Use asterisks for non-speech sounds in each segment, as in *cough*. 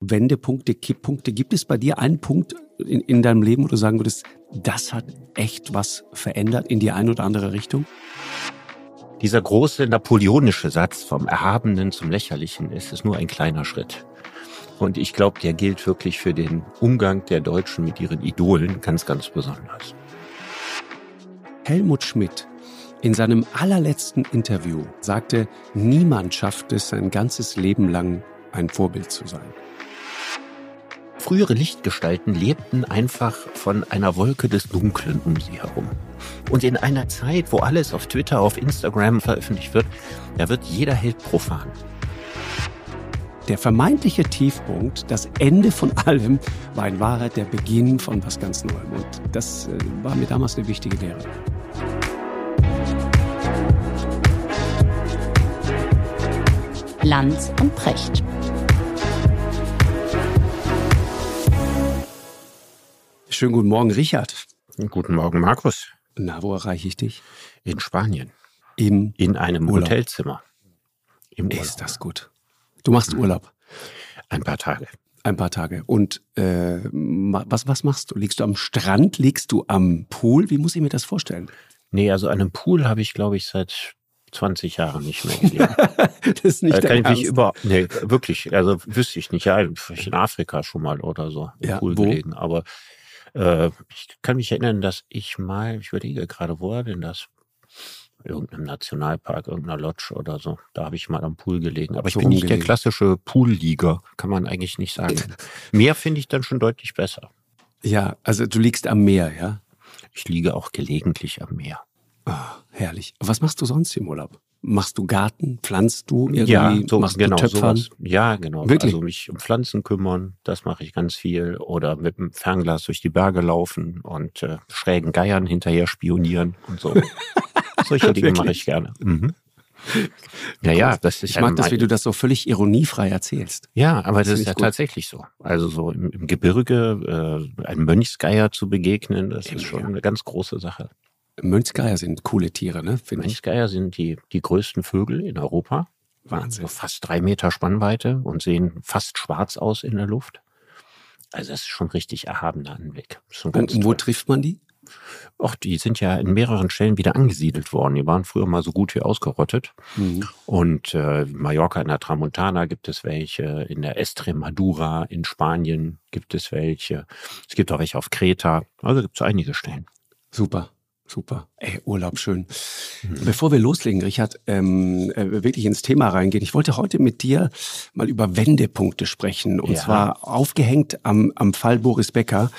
Wendepunkte, Kipppunkte. Gibt es bei dir einen Punkt in, in deinem Leben, wo du sagen würdest, das hat echt was verändert in die eine oder andere Richtung? Dieser große napoleonische Satz vom Erhabenen zum Lächerlichen ist es nur ein kleiner Schritt. Und ich glaube, der gilt wirklich für den Umgang der Deutschen mit ihren Idolen ganz, ganz besonders. Helmut Schmidt in seinem allerletzten Interview sagte, niemand schafft es sein ganzes Leben lang ein Vorbild zu sein. Frühere Lichtgestalten lebten einfach von einer Wolke des Dunklen um sie herum. Und in einer Zeit, wo alles auf Twitter, auf Instagram veröffentlicht wird, da wird jeder Held profan. Der vermeintliche Tiefpunkt, das Ende von allem, war in Wahrheit der Beginn von was ganz Neuem. Und das äh, war mir damals eine wichtige Lehre. Lanz und Precht. Schönen guten Morgen, Richard. Guten Morgen, Markus. Na, wo erreiche ich dich? In Spanien. Im In einem Urlaub. Hotelzimmer. Im Urlaub. Ist das gut. Du machst Urlaub. Ein paar Tage. Ein paar Tage. Und äh, was, was machst du? Liegst du am Strand? Liegst du am Pool? Wie muss ich mir das vorstellen? Nee, also an einem Pool habe ich, glaube ich, seit 20 Jahren nicht mehr *laughs* gelegen. das ist nicht Da kann ich mich Ernst. über, nee, wirklich, also wüsste ich nicht. Ja, vielleicht in Afrika schon mal oder so im Ja, Pool wo? gelegen. Aber äh, ich kann mich erinnern, dass ich mal, ich überlege gerade, wo war denn das? Irgendeinem Nationalpark, irgendeiner Lodge oder so. Da habe ich mal am Pool gelegen. Aber ich So bin nicht der klassische Poollieger, kann man eigentlich nicht sagen. *laughs* Meer finde ich dann schon deutlich besser. Ja, also du liegst am Meer, ja? Ich liege auch gelegentlich am Meer. Ah, herrlich. Was machst du sonst im Urlaub? Machst du Garten? Pflanzt du irgendwie? Ja, so, machst genau, du Töpfern? sowas. Ja, genau. Wirklich? Also mich um Pflanzen kümmern, das mache ich ganz viel. Oder mit dem Fernglas durch die Berge laufen und äh, schrägen Geiern hinterher spionieren und so. *laughs* Solche Dinge mache ich gerne. Mhm. Ja, ja, das ist Ich mag das, wie du das so völlig ironiefrei erzählst. Ja, aber das Finde ist ja gut. tatsächlich so. Also so im, im Gebirge äh, einem Mönchsgeier zu begegnen, das ist schon eine ganz große Sache. Mönchsgeier sind coole Tiere, ne? Finde. Mönchsgeier sind die, die größten Vögel in Europa. Wahnsinn. So fast drei Meter Spannweite und sehen fast schwarz aus in der Luft. Also das ist schon richtig erhabener Anblick. Und wo trifft man die? Och, die sind ja in mehreren Stellen wieder angesiedelt worden. Die waren früher mal so gut wie ausgerottet. Mhm. Und äh, Mallorca in der Tramontana gibt es welche, in der Estremadura in Spanien gibt es welche. Es gibt auch welche auf Kreta. Also gibt es einige Stellen. Super, super. Ey, Urlaub schön. Mhm. Bevor wir loslegen, Richard, ähm, äh, wirklich ins Thema reingehen. Ich wollte heute mit dir mal über Wendepunkte sprechen. Und Ja. zwar aufgehängt am, am Fall Boris Becker.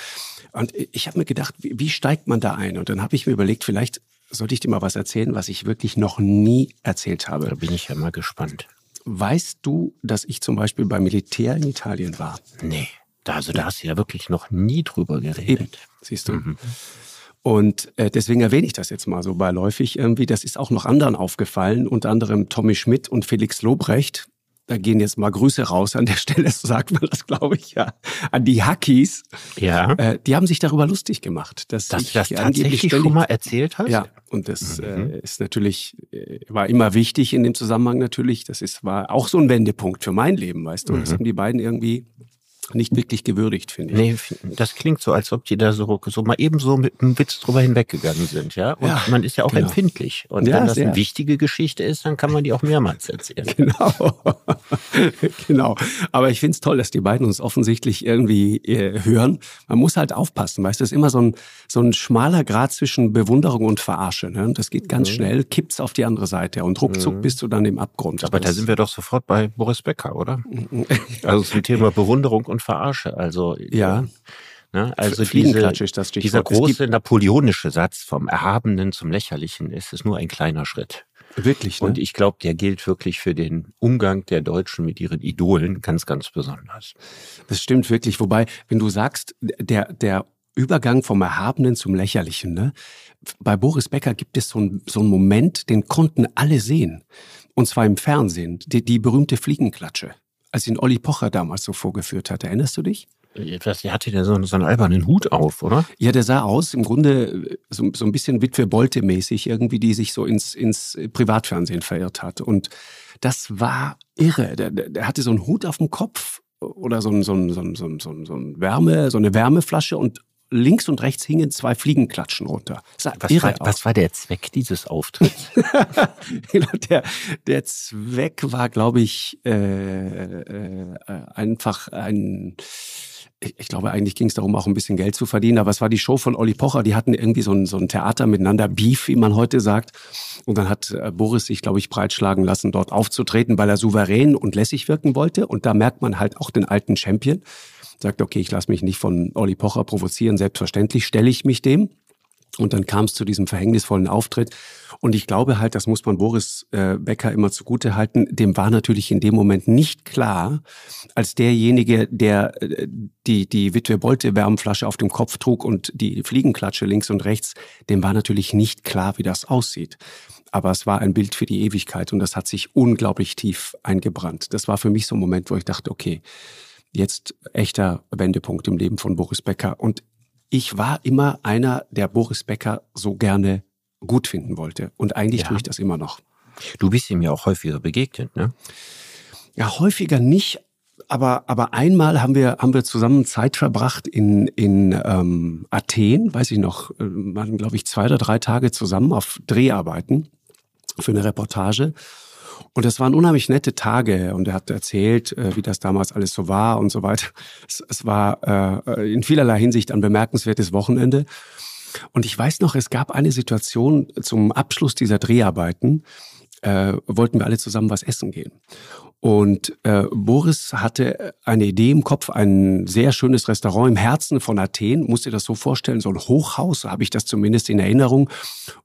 Und ich habe mir gedacht, wie, wie steigt man da ein? Und dann habe ich mir überlegt, vielleicht sollte ich dir mal was erzählen, was ich wirklich noch nie erzählt habe. Da bin ich ja mal gespannt. Weißt du, dass ich zum Beispiel beim Militär in Italien war? Nee, also da hast du ja wirklich noch nie drüber geredet. Eben, siehst du. Mhm. Und äh, deswegen erwähne ich das jetzt mal so beiläufig irgendwie. Das ist auch noch anderen aufgefallen, unter anderem Tommy Schmidt und Felix Lobrecht. Da gehen jetzt mal Grüße raus an der *laughs* Stelle, so sagt man das, glaube ich, ja. An die Hackies. Ja, Äh, die haben sich darüber lustig gemacht, dass dass ich das tatsächlich ständig- schon mal erzählt hast? Ja, und das Mhm. äh, ist natürlich, äh, war immer wichtig in dem Zusammenhang natürlich. Das ist, war auch so ein Wendepunkt für mein Leben, weißt du. Das Mhm. haben die beiden irgendwie nicht wirklich gewürdigt, finde ich. Nee, das klingt so, als ob die da so, so mal eben so mit einem Witz drüber hinweggegangen sind, ja. Und Ja, man ist ja auch genau. empfindlich. Und Ja, wenn das sehr. eine wichtige Geschichte ist, dann kann man die auch mehrmals erzählen. Genau. *laughs* genau. Aber ich finde es toll, dass die beiden uns offensichtlich irgendwie äh, hören. Man muss halt aufpassen, weißt du, es ist immer so ein, so ein schmaler Grad zwischen Bewunderung und Verarsche. Ne? Und das geht ganz Mhm. schnell, kippt's auf die andere Seite und ruckzuck bist du dann im Abgrund. Aber da Das- sind wir doch sofort bei Boris Becker, oder? *laughs* Also zum Thema Bewunderung und Verarsche. Also Ja. Ne? Also diese, ist dieser große napoleonische Satz vom Erhabenen zum Lächerlichen ist es nur ein kleiner Schritt. Wirklich, ne? Und ich glaube, der gilt wirklich für den Umgang der Deutschen mit ihren Idolen ganz, ganz besonders. Das stimmt wirklich. Wobei, wenn du sagst, der, der Übergang vom Erhabenen zum Lächerlichen, ne? Bei Boris Becker gibt es so einen so einen Moment, den konnten alle sehen. Und zwar im Fernsehen. Die, die berühmte Fliegenklatsche. Als ihn Olli Pocher damals so vorgeführt hat. Erinnerst du dich? Was, der hatte ja so, so einen albernen Hut auf, oder? Ja, der sah aus, im Grunde äh, so, so ein bisschen Witwe Bolte-mäßig, irgendwie, die sich so ins, ins Privatfernsehen verirrt hat. Und das war irre. Der, der, der hatte so einen Hut auf dem Kopf oder so, ein, so, ein, so, ein, so, ein, so ein Wärme, so eine Wärmeflasche und links und rechts hingen zwei Fliegenklatschen runter. Was war, was war, der Zweck dieses Auftritts? *laughs* der, der Zweck war, glaube ich, äh, äh, einfach ein ich glaube, eigentlich ging es darum, auch ein bisschen Geld zu verdienen. Aber es war die Show von Olli Pocher. Die hatten irgendwie so ein, so ein Theater miteinander, Beef, wie man heute sagt. Und dann hat äh, Boris sich, glaube ich, breitschlagen lassen, dort aufzutreten, weil er souverän und lässig wirken wollte. Und da merkt man halt auch den alten Champion sagt, okay, ich lasse mich nicht von Olli Pocher provozieren, selbstverständlich stelle ich mich dem. Und dann kam es zu diesem verhängnisvollen Auftritt. Und ich glaube halt, das muss man Boris äh, Becker immer zugute halten, dem war natürlich in dem Moment nicht klar, als derjenige, der äh, die, die Witwe Bolte Wärmflasche auf dem Kopf trug und die Fliegenklatsche links und rechts, dem war natürlich nicht klar, wie das aussieht. Aber es war ein Bild für die Ewigkeit und das hat sich unglaublich tief eingebrannt. Das war für mich so ein Moment, wo ich dachte, okay, jetzt echter Wendepunkt im Leben von Boris Becker. Und ich war immer einer, der Boris Becker so gerne gut finden wollte. Und eigentlich ja. tue ich das immer noch. Du bist ihm ja auch häufiger begegnet, ne? Ja, häufiger nicht. Aber, aber einmal haben wir, haben wir zusammen Zeit verbracht in, in ähm, Athen, weiß ich noch, äh, waren, glaube ich, zwei oder drei Tage zusammen auf Dreharbeiten für eine Reportage. Und das waren unheimlich nette Tage und er hat erzählt, äh, wie das damals alles so war und so weiter. *laughs* Es, es war äh, in vielerlei Hinsicht ein bemerkenswertes Wochenende. Und ich weiß noch, es gab eine Situation zum Abschluss dieser Dreharbeiten, äh, wollten wir alle zusammen was essen gehen. Und äh, Boris hatte eine Idee im Kopf, ein sehr schönes Restaurant im Herzen von Athen. Musste das so vorstellen, so ein Hochhaus, so habe ich das zumindest in Erinnerung.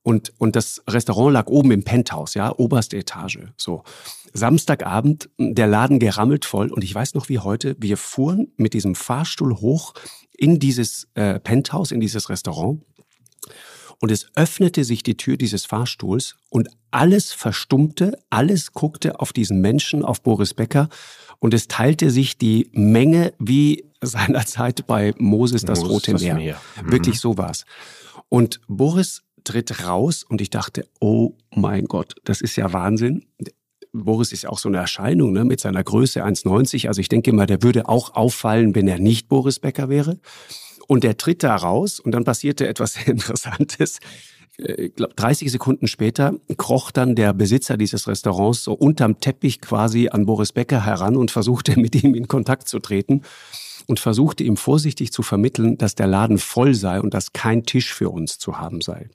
Und, und das Restaurant lag oben im Penthouse, ja, oberste Etage. So. Samstagabend, der Laden gerammelt voll. Und ich weiß noch wie heute, wir fuhren mit diesem Fahrstuhl hoch in dieses äh, Penthouse, in dieses Restaurant. Und es öffnete sich die Tür dieses Fahrstuhls und alles verstummte, alles guckte auf diesen Menschen, auf Boris Becker und es teilte sich die Menge wie seinerzeit bei Moses das Moses Rote das Meer. Meer. Mhm. Wirklich so war's. Und Boris tritt raus und ich dachte, oh mein Gott, das ist ja Wahnsinn. Boris ist ja auch so eine Erscheinung ne, mit seiner Größe 1,90. Also ich denke mal, der würde auch auffallen, wenn er nicht Boris Becker wäre. Und der tritt da raus und dann passierte etwas sehr *laughs* Interessantes. Äh, ich glaube, 30 Sekunden später kroch dann der Besitzer dieses Restaurants so unterm Teppich quasi an Boris Becker heran und versuchte mit ihm in Kontakt zu treten und versuchte ihm vorsichtig zu vermitteln, dass der Laden voll sei und dass kein Tisch für uns zu haben sei.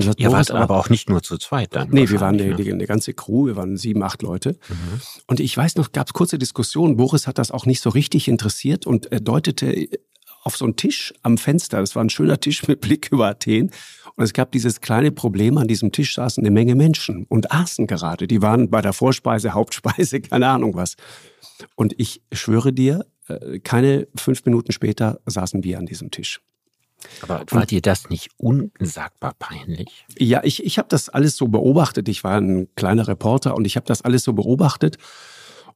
Sagt, Ihr wart aber auch nicht nur zu zweit dann. Nee, wir waren eine, ne? eine ganze Crew, wir waren sieben, acht Leute. Mhm. Und ich weiß noch, gab es kurze Diskussionen. Boris hat das auch nicht so richtig interessiert und er deutete auf so einen Tisch am Fenster. Das war ein schöner Tisch mit Blick über Athen. Und es gab dieses kleine Problem, an diesem Tisch saßen eine Menge Menschen und aßen gerade. Die waren bei der Vorspeise, *laughs* Hauptspeise, keine Ahnung was. Und ich schwöre dir, äh, keine fünf Minuten später saßen wir an diesem Tisch. Aber war dir das nicht unsagbar peinlich? Ja, ich, ich habe das alles so beobachtet. Ich war ein kleiner Reporter und ich habe das alles so beobachtet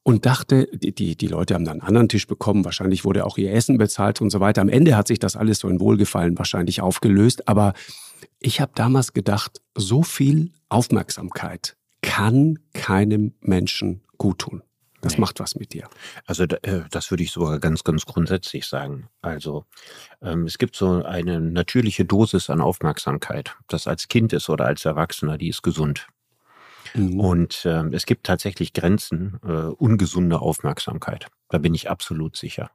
und dachte, die, die, die Leute haben dann einen anderen Tisch bekommen, wahrscheinlich wurde auch ihr Essen bezahlt und so weiter. Am Ende hat sich das alles so in Wohlgefallen wahrscheinlich aufgelöst, aber ich habe damals gedacht, so viel Aufmerksamkeit kann keinem Menschen gut tun. Das nee. macht was mit dir. Also äh, das würde ich sogar ganz, ganz grundsätzlich sagen. Also ähm, es gibt so eine natürliche Dosis an Aufmerksamkeit. Das als Kind ist oder als Erwachsener, die ist gesund. Mhm. Und äh, es gibt tatsächlich Grenzen äh, ungesunder Aufmerksamkeit. Da bin ich absolut sicher.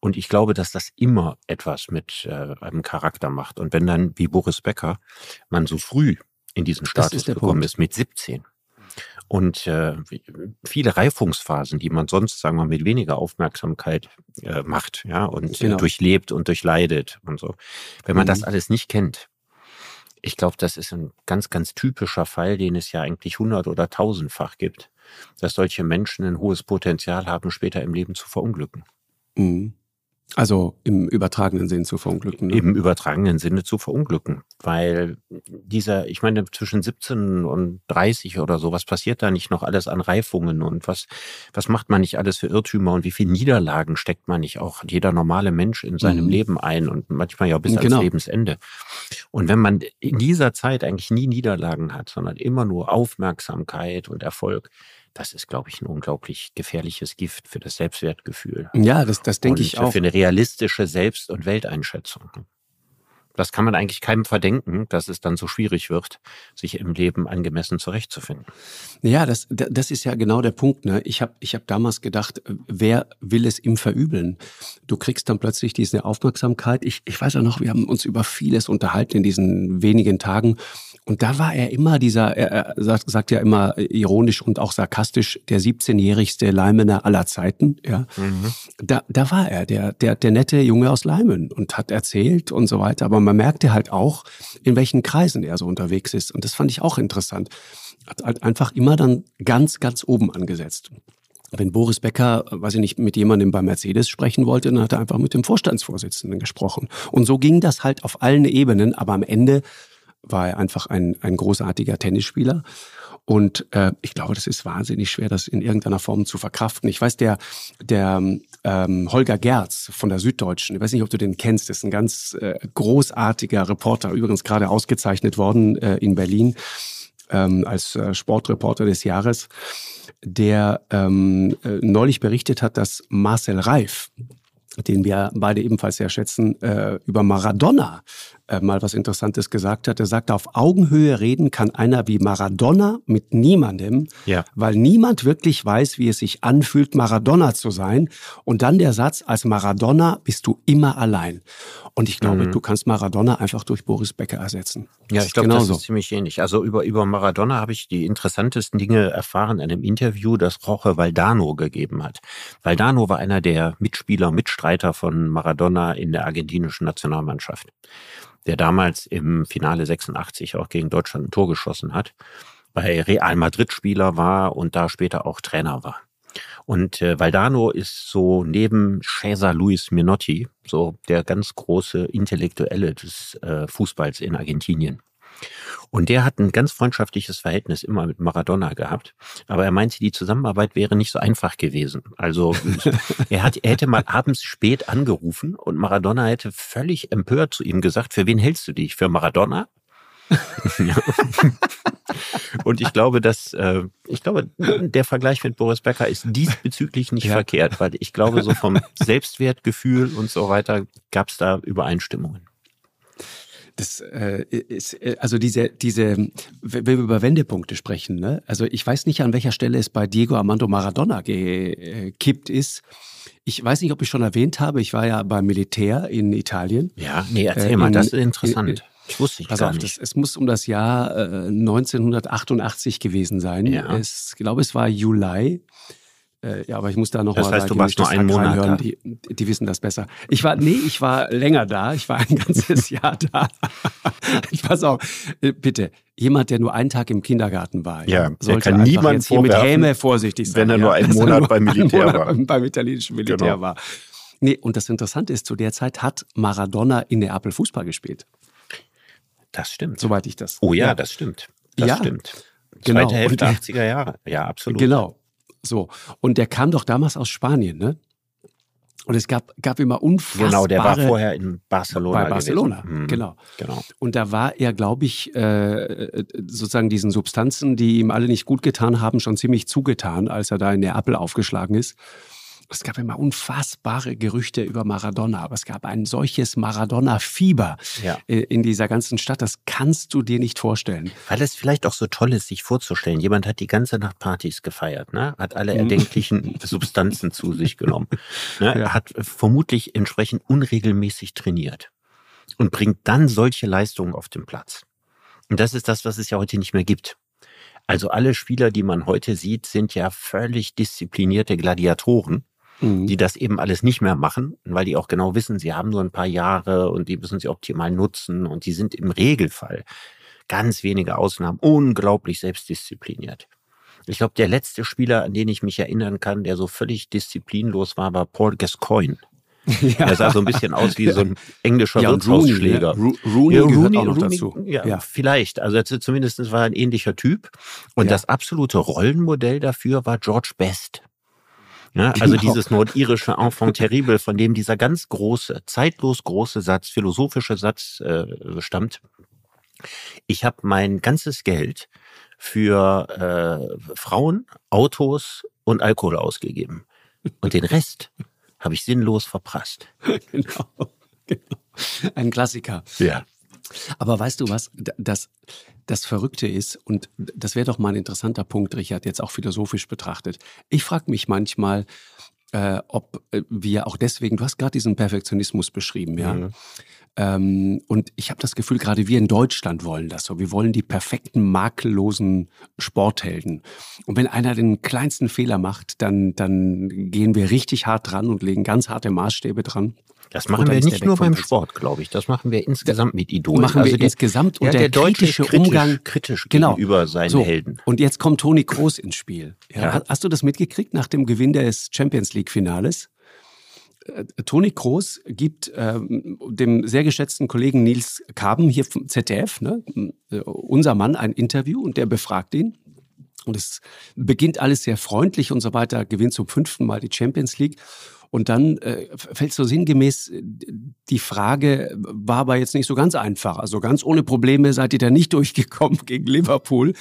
Und ich glaube, dass das immer etwas mit äh, einem Charakter macht. Und wenn dann, wie Boris Becker, man so früh in diesen Status gekommen Punkt. ist, mit 17, und äh, viele Reifungsphasen, die man sonst, sagen wir, mit weniger Aufmerksamkeit äh, macht, ja, und genau. durchlebt und durchleidet und so. Wenn man mhm. das alles nicht kennt, ich glaube, das ist ein ganz, ganz typischer Fall, den es ja eigentlich hundert- oder tausendfach gibt, dass solche Menschen ein hohes Potenzial haben, später im Leben zu verunglücken. Mhm. Also im übertragenen Sinn zu verunglücken. Ne? Im übertragenen Sinne zu verunglücken. Weil dieser, ich meine, zwischen 17 und 30 oder so, was passiert da nicht noch alles an Reifungen und was, was macht man nicht alles für Irrtümer und wie viele Niederlagen steckt man nicht auch jeder normale Mensch in seinem mhm. Leben ein und manchmal ja bis genau. ans Lebensende. Und wenn man in dieser Zeit eigentlich nie Niederlagen hat, sondern immer nur Aufmerksamkeit und Erfolg, das ist, glaube ich, ein unglaublich gefährliches Gift für das Selbstwertgefühl. Ja, das, das denke ich auch. Für eine realistische Selbst- und Welteinschätzung. Das kann man eigentlich keinem verdenken, dass es dann so schwierig wird, sich im Leben angemessen zurechtzufinden. Ja, das, das ist ja genau der Punkt. Ne? Ich habe ich hab damals gedacht, wer will es ihm verübeln? Du kriegst dann plötzlich diese Aufmerksamkeit. Ich, ich weiß ja noch, wir haben uns über vieles unterhalten in diesen wenigen Tagen. Und da war er immer dieser, er, sagt, sagt ja immer ironisch und auch sarkastisch, der 17-jährigste Leimener aller Zeiten. Ja, mhm. da, da war er, der, der, der nette Junge aus Leimen und hat erzählt und so weiter. Aber man merkte halt auch, in welchen Kreisen er so unterwegs ist. Und das fand ich auch interessant. Hat halt einfach immer dann ganz, ganz oben angesetzt. Wenn Boris Becker, weiß ich nicht, mit jemandem bei Mercedes sprechen wollte, dann hat er einfach mit dem Vorstandsvorsitzenden gesprochen. Und so ging das halt auf allen Ebenen, aber am Ende war er einfach ein, ein großartiger Tennisspieler. Und äh, ich glaube, das ist wahnsinnig schwer, das in irgendeiner Form zu verkraften. Ich weiß, der, der ähm, Holger Gerz von der Süddeutschen, ich weiß nicht, ob du den kennst, ist ein ganz äh, großartiger Reporter, übrigens gerade ausgezeichnet worden äh, in Berlin ähm, als äh, Sportreporter des Jahres, der ähm, äh, neulich berichtet hat, dass Marcel Reif, den wir beide ebenfalls sehr schätzen, äh, über Maradona äh, mal was Interessantes gesagt hat. Er sagte, auf Augenhöhe reden kann einer wie Maradona mit niemandem, ja. weil niemand wirklich weiß, wie es sich anfühlt, Maradona zu sein. Und dann der Satz, als Maradona bist du immer allein. Und ich glaube, mhm. du kannst Maradona einfach durch Boris Becker ersetzen. Ja, ich glaube, das ist ziemlich ähnlich. Also über, über Maradona habe ich die interessantesten Dinge erfahren in einem Interview, das Roche Valdano gegeben hat. Valdano war einer der Mitspieler, Mitstreiter von Maradona in der argentinischen Nationalmannschaft der damals im Finale 86 auch gegen Deutschland ein Tor geschossen hat, bei Real Madrid Spieler war und da später auch Trainer war. Und äh, Valdano ist so neben Cesar Luis Minotti so der ganz große Intellektuelle des äh, Fußballs in Argentinien. Und der hat ein ganz freundschaftliches Verhältnis immer mit Maradona gehabt. Aber er meinte, die Zusammenarbeit wäre nicht so einfach gewesen. Also *laughs* er, hat, er hätte mal abends spät angerufen und Maradona hätte völlig empört zu ihm gesagt, für wen hältst du dich? Für Maradona? *laughs* *laughs* Und ich glaube, dass äh, ich glaube, der Vergleich mit Boris Becker ist diesbezüglich nicht ja. verkehrt, weil ich glaube, so vom Selbstwertgefühl und so weiter gab es da Übereinstimmungen. Das äh, ist, äh, also diese, diese, wenn wir über Wendepunkte sprechen, ne? also ich weiß nicht, an welcher Stelle es bei Diego Armando Maradona gekippt ist. Ich weiß nicht, ob ich schon erwähnt habe, ich war ja beim Militär in Italien. Ja, nee, erzähl äh, in, mal, das ist interessant. In, ich wusste ich Pass gar auf, nicht. Das, es muss um das Jahr äh, 1988 gewesen sein. Ja. Es, ich glaube, es war Juli. Äh, ja, aber ich muss da noch das mal heißt, du warst nur einen Monat hören. Die, die wissen das besser. Ich war, nee, ich war länger da. Ich war ein *laughs* ganzes Jahr da. ich *laughs* pass auf, äh, bitte. Jemand, der nur einen Tag im Kindergarten war, ja, sollte kann niemand hier mit Häme vorsichtig sein. Wenn er nur einen Monat nur beim Militär Monat war. Beim italienischen Militär genau. war. Nee, und das Interessante ist, zu der Zeit hat Maradona in Neapel Fußball gespielt. Das stimmt. Soweit ich das. Oh ja, ja. das stimmt. Das ja. stimmt. Genau. Zweite Hälfte 80er Jahre. Ja, absolut. Genau. So. Und der kam doch damals aus Spanien, ne? Und es gab, gab immer unfassbare... Genau, der war vorher in Barcelona. Bei Barcelona, mhm. genau. genau. Und da war er, glaube ich, äh, sozusagen diesen Substanzen, die ihm alle nicht gut getan haben, schon ziemlich zugetan, als er da in Neapel aufgeschlagen ist es gab immer unfassbare Gerüchte über Maradona, aber es gab ein solches Maradona-Fieber ja. Äh, in dieser ganzen Stadt. Das kannst du dir nicht vorstellen. Weil es vielleicht auch so toll ist, sich vorzustellen. Jemand hat die ganze Nacht Partys gefeiert, ne? hat alle mhm. erdenklichen *laughs* Substanzen zu sich genommen, ne? ja. hat vermutlich entsprechend unregelmäßig trainiert und bringt dann solche Leistungen auf den Platz. Und das ist das, was es ja heute nicht mehr gibt. Also alle Spieler, die man heute sieht, sind ja völlig disziplinierte Gladiatoren mhm. die das eben alles nicht mehr machen, weil die auch genau wissen, sie haben nur ein paar Jahre und die müssen sie optimal nutzen und die sind im Regelfall ganz wenige Ausnahmen unglaublich selbstdiszipliniert. Ich glaube, der letzte Spieler, an den ich mich erinnern kann, der so völlig disziplinlos war, war Paul Gascoigne. *laughs* Ja. Er sah so ein bisschen aus wie so ein englischer ja, Wirtshausschläger. Rooney, ne? Rooney ja, gehört auch noch Rooney, dazu. Ja, ja, vielleicht. Also zumindest war er ein ähnlicher Typ. Und ja. das absolute Rollenmodell dafür war George Best. Ne? Also genau. dieses nordirische Enfant terrible, von dem dieser ganz große, zeitlos große Satz, philosophische Satz äh, stammt. Ich habe mein ganzes Geld für äh, Frauen, Autos und Alkohol ausgegeben. Und den Rest habe ich sinnlos verprasst. *laughs* genau, genau. Ein Klassiker. Ja. Aber weißt du was, das, das Verrückte ist, und das wäre doch mal ein interessanter Punkt, Richard, jetzt auch philosophisch betrachtet. Ich frage mich manchmal, äh, ob äh, wir auch deswegen, du hast gerade diesen Perfektionismus beschrieben, ja. Mhm. Ähm, und ich habe das Gefühl, gerade wir in Deutschland wollen das so. Wir wollen die perfekten, makellosen Sporthelden. Und wenn einer den kleinsten Fehler macht, dann, dann gehen wir richtig hart dran und legen ganz harte Maßstäbe dran. Das machen wir nicht nur beim Sport, glaube ich. Das machen wir insgesamt mit Idolen. Machen also wir der, insgesamt und der, der kritische kritisch, Umgang kritisch genau. gegenüber seinen so. Helden. Und jetzt kommt Toni Kroos ins Spiel. Ja, ja. Hast du das mitgekriegt nach dem Gewinn des Champions League Finales? Äh, Toni Kroos gibt ähm, dem sehr geschätzten Kollegen Nils Kaben hier vom ZDF, ne, äh, unser Mann, ein Interview und der befragt ihn. Und es beginnt alles sehr freundlich und so weiter, gewinnt zum fünften Mal die Champions League. Und dann äh, fällt so sinngemäß äh, die Frage, war aber jetzt nicht so ganz einfach. Also ganz ohne Probleme seid ihr da nicht *laughs* durchgekommen gegen Liverpool.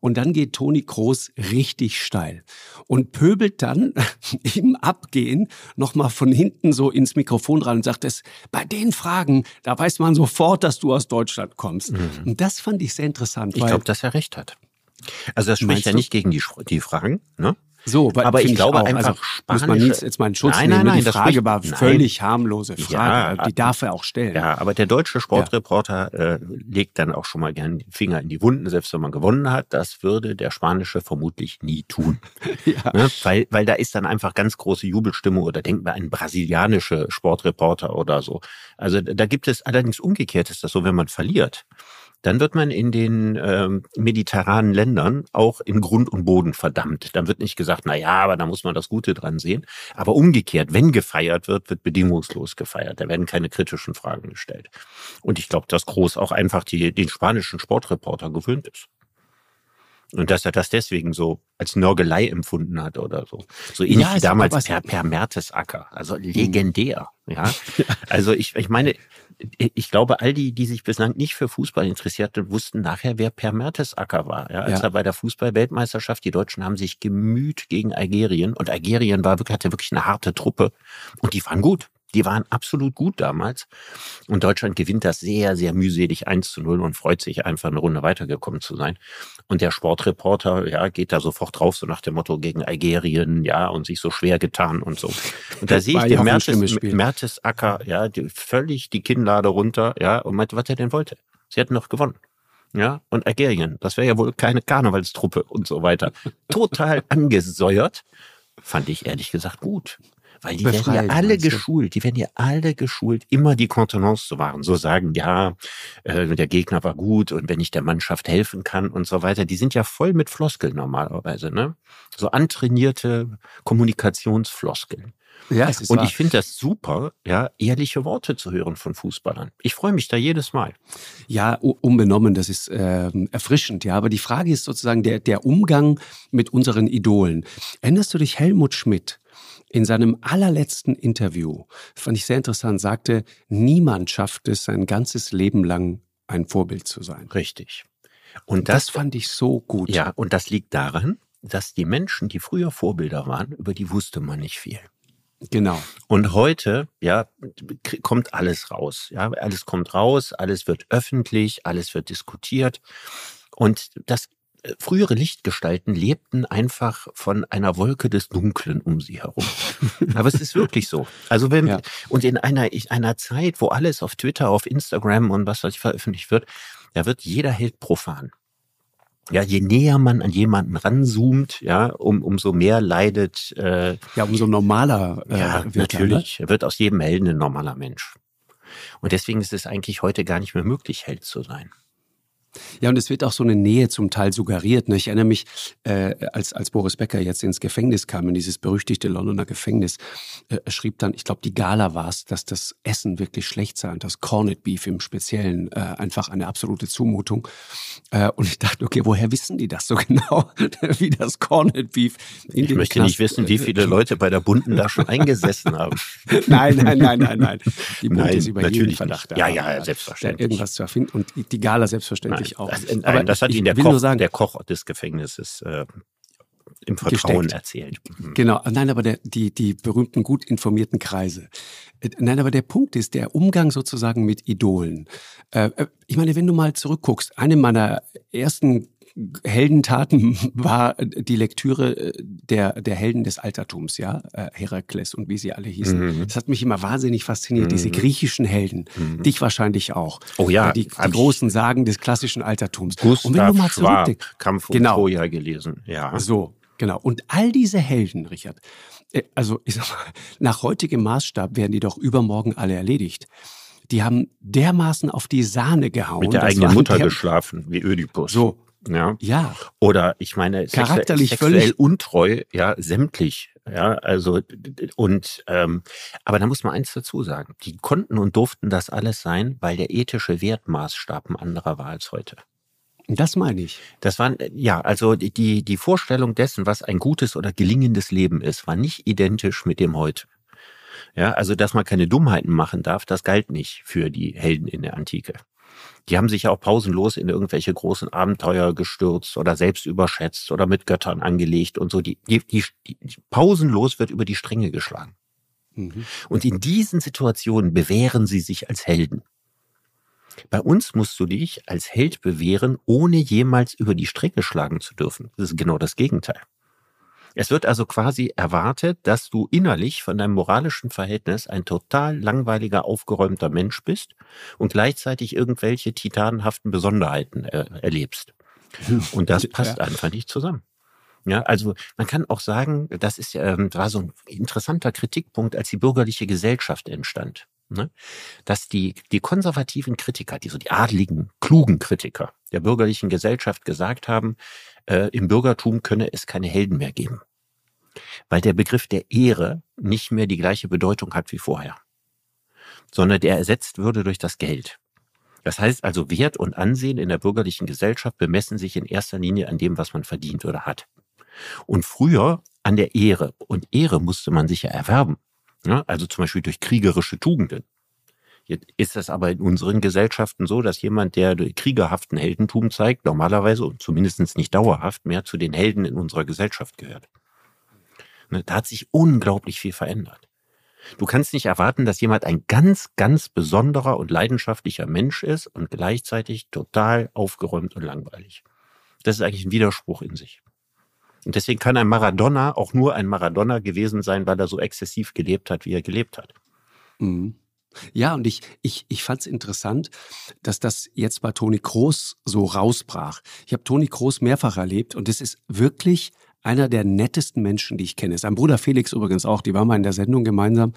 Und dann geht Toni Kroos richtig steil und pöbelt dann *laughs* im Abgehen nochmal von hinten so ins Mikrofon rein und sagt es, bei den Fragen, da weiß man sofort, dass du aus Deutschland kommst. Mhm. Und das fand ich sehr interessant. Ich glaube, dass er recht hat. Also das spricht ja nicht gegen die, die Fragen, ne? So, aber ich glaube auch. einfach also, spanische, muss man nicht jetzt mal in Schutz nein, nehmen. Nein, nein, die Frage nein, war völlig nein. harmlose Frage. Ja, die darf er auch stellen. Ja, aber der deutsche Sportreporter äh, legt dann auch schon mal gern den Finger in die Wunden, selbst wenn man gewonnen hat. Das würde der spanische vermutlich nie tun. *laughs* ja. ne? weil, weil da ist dann einfach ganz große Jubelstimmung oder denkt man an brasilianische Sportreporter oder so. Also da gibt es allerdings umgekehrt ist das so, wenn man verliert dann wird man in den ähm, mediterranen Ländern auch in Grund und Boden verdammt. Dann wird nicht gesagt, na ja, aber da muss man das Gute dran sehen. Aber umgekehrt, wenn gefeiert wird, wird bedingungslos gefeiert. Da werden keine kritischen Fragen gestellt. Und ich glaube, dass Groß auch einfach die, den spanischen Sportreporter gewöhnt ist. Und dass er das deswegen so als Nörgelei empfunden hat oder so. So ähnlich ja, wie damals per, per Mertesacker. Also legendär. *laughs* Ja. Also ich, ich meine, ich glaube, all die, die sich bislang nicht für Fußball interessierten, wussten nachher, wer Per Mertesacker war. Ja, als ja. er bei der Fußball-Weltmeisterschaft, die Deutschen haben sich gemüht gegen Algerien und Algerien war wirklich, hatte wirklich eine harte Truppe und die waren gut. Die waren absolut gut damals. Und Deutschland gewinnt das sehr, sehr mühselig 1 zu 0 und freut sich einfach eine Runde weitergekommen zu sein. Und der Sportreporter, ja, geht da sofort drauf, so nach dem Motto gegen Algerien, ja, und sich so schwer getan und so. Und da sehe ich den Mertes, Mertesacker, ja, die, völlig die Kinnlade runter, ja, und meinte, was er denn wollte. Sie hätten noch gewonnen. Ja, und Algerien, das wäre ja wohl keine Karnevalstruppe und so weiter. Total *laughs* angesäuert. Fand ich ehrlich gesagt gut. Weil die Befreit, werden ja alle geschult, die werden ja alle geschult, immer die Kontenance zu wahren. So sagen, ja, äh, der Gegner war gut und wenn ich der Mannschaft helfen kann und so weiter. Die sind ja voll mit Floskeln normalerweise, ne? So antrainierte Kommunikationsfloskeln. Ja, und wahr. ich finde das super, ja, ehrliche Worte zu hören von Fußballern. Ich freue mich da jedes Mal. Ja, unbenommen, das ist äh, erfrischend, ja. Aber die Frage ist sozusagen der, der Umgang mit unseren Idolen. Erinnerst du dich Helmut Schmidt? In seinem allerletzten Interview, fand ich sehr interessant, sagte, niemand schafft es sein ganzes Leben lang ein Vorbild zu sein. Richtig. Und das, das fand ich so gut. Ja, und das liegt daran, dass die Menschen, die früher Vorbilder waren, über die wusste man nicht viel. Genau. Und heute, ja, kommt alles raus. Ja, alles kommt raus, alles wird öffentlich, alles wird diskutiert. Und das frühere Lichtgestalten lebten einfach von einer Wolke des Dunklen um sie herum. *laughs* Aber es ist wirklich so. Also wenn, ja. und in einer, in einer Zeit, wo alles auf Twitter, auf Instagram und was weiß ich veröffentlicht wird, da wird jeder Held profan. Ja, je näher man an jemanden ranzoomt, ja, um, umso mehr leidet. Äh, ja, umso normaler. Äh, ja, wird natürlich. Er, ne? wird aus jedem Helden ein normaler Mensch. Und deswegen ist es eigentlich heute gar nicht mehr möglich, Held zu sein. Ja, und es wird auch so eine Nähe zum Teil suggeriert. Ne? Ich erinnere mich, äh, als, als Boris Becker jetzt ins Gefängnis kam, in dieses berüchtigte Londoner Gefängnis, äh, schrieb dann, ich glaube, die Gala war es, dass das Essen wirklich schlecht sei und das Corned Beef im Speziellen äh, einfach eine absolute Zumutung. Äh, und ich dachte, okay, woher wissen die das so *laughs* genau, wie das Corned Beef in Ich möchte Knast, nicht wissen, wie viele Leute bei der Bunden da schon eingesessen haben. *laughs* nein, nein, nein, nein, nein. Die Bunte nein, ist über jeden Verdacht. Nicht. Ja, ja, selbstverständlich. Irgendwas zu erfinden und die Gala selbstverständlich ich auch. Das, nein, Aber das hat ihn der Koch, sagen, der Koch des Gefängnisses äh, im Vertrauen gesteckt. erzählt. Mhm. Genau, nein, aber der, die, die berühmten, gut informierten Kreise. Äh, nein, aber der Punkt ist der Umgang sozusagen mit Idolen. Äh, äh, ich meine, wenn du mal zurückguckst, eine meiner ersten Heldentaten *laughs* war die Lektüre der, der Helden des Altertums, ja, Herakles und wie sie alle hießen. Mhm. Das hat mich immer wahnsinnig fasziniert, mhm. diese griechischen Helden. Mhm. Dich wahrscheinlich auch. Oh ja. Die, die großen Sagen des klassischen Altertums. Gustav und wenn du mal Schwab, Kampf um genau, Troja gelesen, ja. So, Genau. Und all diese Helden, Richard, äh, also ich sag mal, nach heutigem Maßstab werden die doch übermorgen alle erledigt. Die haben dermaßen auf die Sahne gehauen. Mit der eigenen Mutter geschlafen, wie Ödipus. So. Ja. ja. Oder ich meine, charakterlich sexuell völlig untreu, ja, sämtlich. Ja, also und ähm, aber da muss man eins dazu sagen: Die konnten und durften das alles sein, weil der ethische Wertmaßstab ein anderer war als heute. Das meine ich. Das waren, ja, also die, die Vorstellung dessen, was ein gutes oder gelingendes Leben ist, war nicht identisch mit dem heute. Ja, also, dass man keine Dummheiten machen darf, das galt nicht für die Helden in der Antike. Die haben sich ja auch pausenlos in irgendwelche großen Abenteuer gestürzt oder selbst überschätzt oder mit Göttern angelegt und so. Die, die, die, die pausenlos wird über die Stränge geschlagen. Mhm. Und in diesen Situationen bewähren sie sich als Helden. Bei uns musst du dich als Held bewähren, ohne jemals über die Strecke schlagen zu dürfen. Das ist genau das Gegenteil. Es wird also quasi erwartet, dass du innerlich von deinem moralischen Verhältnis ein total langweiliger, aufgeräumter Mensch bist und gleichzeitig irgendwelche titanhaften Besonderheiten er erlebst. *laughs* Und das passt ja. einfach nicht zusammen. Ja, also man kann auch sagen, das ist ähm, war so ein interessanter Kritikpunkt, als die bürgerliche Gesellschaft entstand ne? dass die, die konservativen Kritiker, die so die adligen, klugen Kritiker der bürgerlichen Gesellschaft gesagt haben, äh, im Bürgertum könne es keine Helden mehr geben. Weil der Begriff der Ehre nicht mehr die gleiche Bedeutung hat wie vorher, sondern der ersetzt würde durch das Geld. Das heißt also, Wert und Ansehen in der bürgerlichen Gesellschaft bemessen sich in erster Linie an dem, was man verdient oder hat. Und früher an der Ehre. Und Ehre musste man sich ja erwerben. Ja, also zum Beispiel durch kriegerische Tugenden. Jetzt ist es aber in unseren Gesellschaften so, dass jemand, der kriegerhaften Heldentum zeigt, normalerweise und zumindest nicht dauerhaft mehr zu den Helden in unserer Gesellschaft gehört. Ne, da hat sich unglaublich viel verändert. Du kannst nicht erwarten, dass jemand ein ganz, ganz besonderer und leidenschaftlicher Mensch ist und gleichzeitig total aufgeräumt und langweilig. Das ist eigentlich ein Widerspruch in sich. Und deswegen kann ein Maradona auch nur ein Maradona gewesen sein, weil er so exzessiv gelebt hat, wie er gelebt hat. Mhm. Ja, und ich, ich, ich fand es interessant, dass das jetzt bei Toni Kroos so rausbrach. Ich habe Toni Kroos mehrfach erlebt und es ist wirklich einer der nettesten Menschen, die ich kenne. Sein Bruder Felix übrigens auch, die waren mal in der Sendung gemeinsam.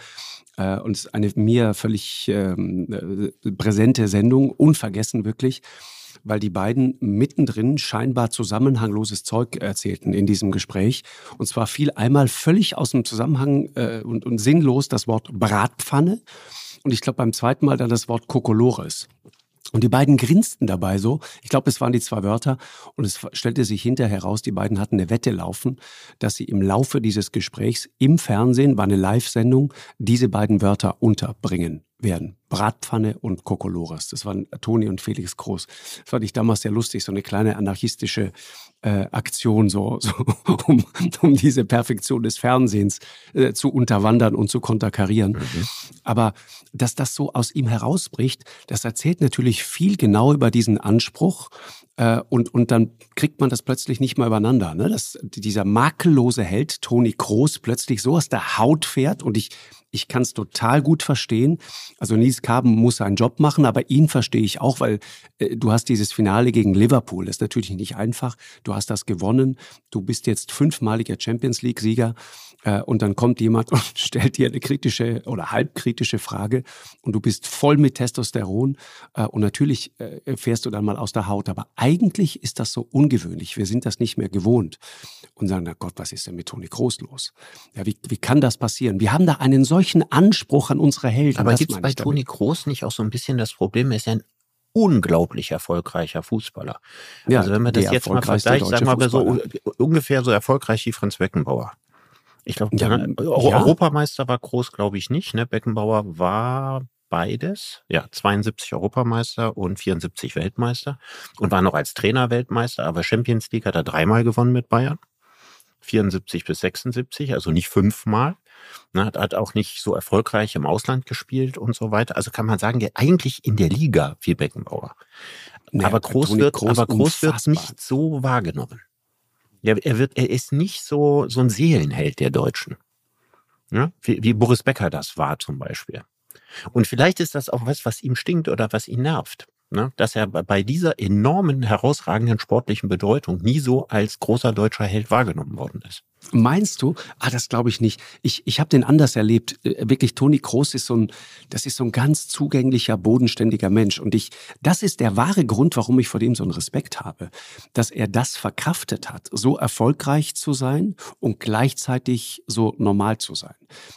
Äh, und es ist eine mir völlig ähm, äh, präsente Sendung, unvergessen wirklich weil die beiden mittendrin scheinbar zusammenhangloses Zeug erzählten in diesem Gespräch. Und zwar fiel einmal völlig aus dem Zusammenhang äh, und, und sinnlos das Wort Bratpfanne. Und ich glaube beim zweiten Mal dann das Wort Kokolores. Und die beiden grinsten dabei so. Ich glaube, es waren die zwei Wörter. Und es stellte sich hinterher heraus, die beiden hatten eine Wette laufen, dass sie im Laufe dieses Gesprächs im Fernsehen, war eine Live-Sendung, diese beiden Wörter unterbringen werden. Bratpfanne und Kokolores. Das waren Toni und Felix Groß. Das fand ich damals sehr lustig, so eine kleine anarchistische äh, Aktion, so, so *laughs* um, um diese Perfektion des Fernsehens äh, zu unterwandern und zu konterkarieren. Mhm. Aber dass das so aus ihm herausbricht, das erzählt natürlich viel genau über diesen Anspruch. Äh, und, und dann kriegt man das plötzlich nicht mehr übereinander. Ne? Dass dieser makellose Held, Toni Groß, plötzlich so aus der Haut fährt. Und ich ich kann es total gut verstehen. Also Nies Carben muss seinen Job machen, aber ihn verstehe ich auch, weil äh, du hast dieses Finale gegen Liverpool. Das ist natürlich nicht einfach. Du hast das gewonnen. Du bist jetzt fünfmaliger Champions League-Sieger. Äh, und dann kommt jemand *laughs* und stellt dir eine kritische oder halbkritische Frage und du bist voll mit Testosteron äh, und natürlich äh, fährst du dann mal aus der Haut. Aber eigentlich ist das so ungewöhnlich. Wir sind das nicht mehr gewohnt und sagen, na Gott, was ist denn mit Toni Kroos los? Ja, wie, wie kann das passieren? Wir haben da einen solchen Anspruch an unsere Helden. Aber gibt es bei Toni Kroos nicht auch so ein bisschen das Problem, er ist ja ein unglaublich erfolgreicher Fußballer. Ja, also wenn man das jetzt mal vergleicht, sagen wir mal so ungefähr so erfolgreich wie Franz Beckenbauer. Ich glaube, ja, ja. Europameister war groß, glaube ich nicht. Ne? Beckenbauer war beides. Ja, 72 Europameister und 74 Weltmeister und war noch als Trainer Weltmeister, aber Champions League hat er dreimal gewonnen mit Bayern. 74 bis 76, also nicht fünfmal. Ne, hat auch nicht so erfolgreich im Ausland gespielt und so weiter. Also kann man sagen, der eigentlich in der Liga wie Beckenbauer. Ja, aber groß wird, groß aber groß wird nicht so wahrgenommen. Ja, er wird, er ist nicht so, so ein Seelenheld der Deutschen. Ja, wie, wie Boris Becker das war zum Beispiel. Und vielleicht ist das auch was, was ihm stinkt oder was ihn nervt. Ne? Dass er bei dieser enormen, herausragenden sportlichen Bedeutung nie so als großer deutscher Held wahrgenommen worden ist. Meinst du? Ah, das glaube ich nicht. Ich, ich habe den anders erlebt. Äh, wirklich, Toni Kroos ist so ein, das ist so ein ganz zugänglicher, bodenständiger Mensch. Und ich, das ist der wahre Grund, warum ich vor dem so einen Respekt habe. Dass er das verkraftet hat, so erfolgreich zu sein und gleichzeitig so normal zu sein.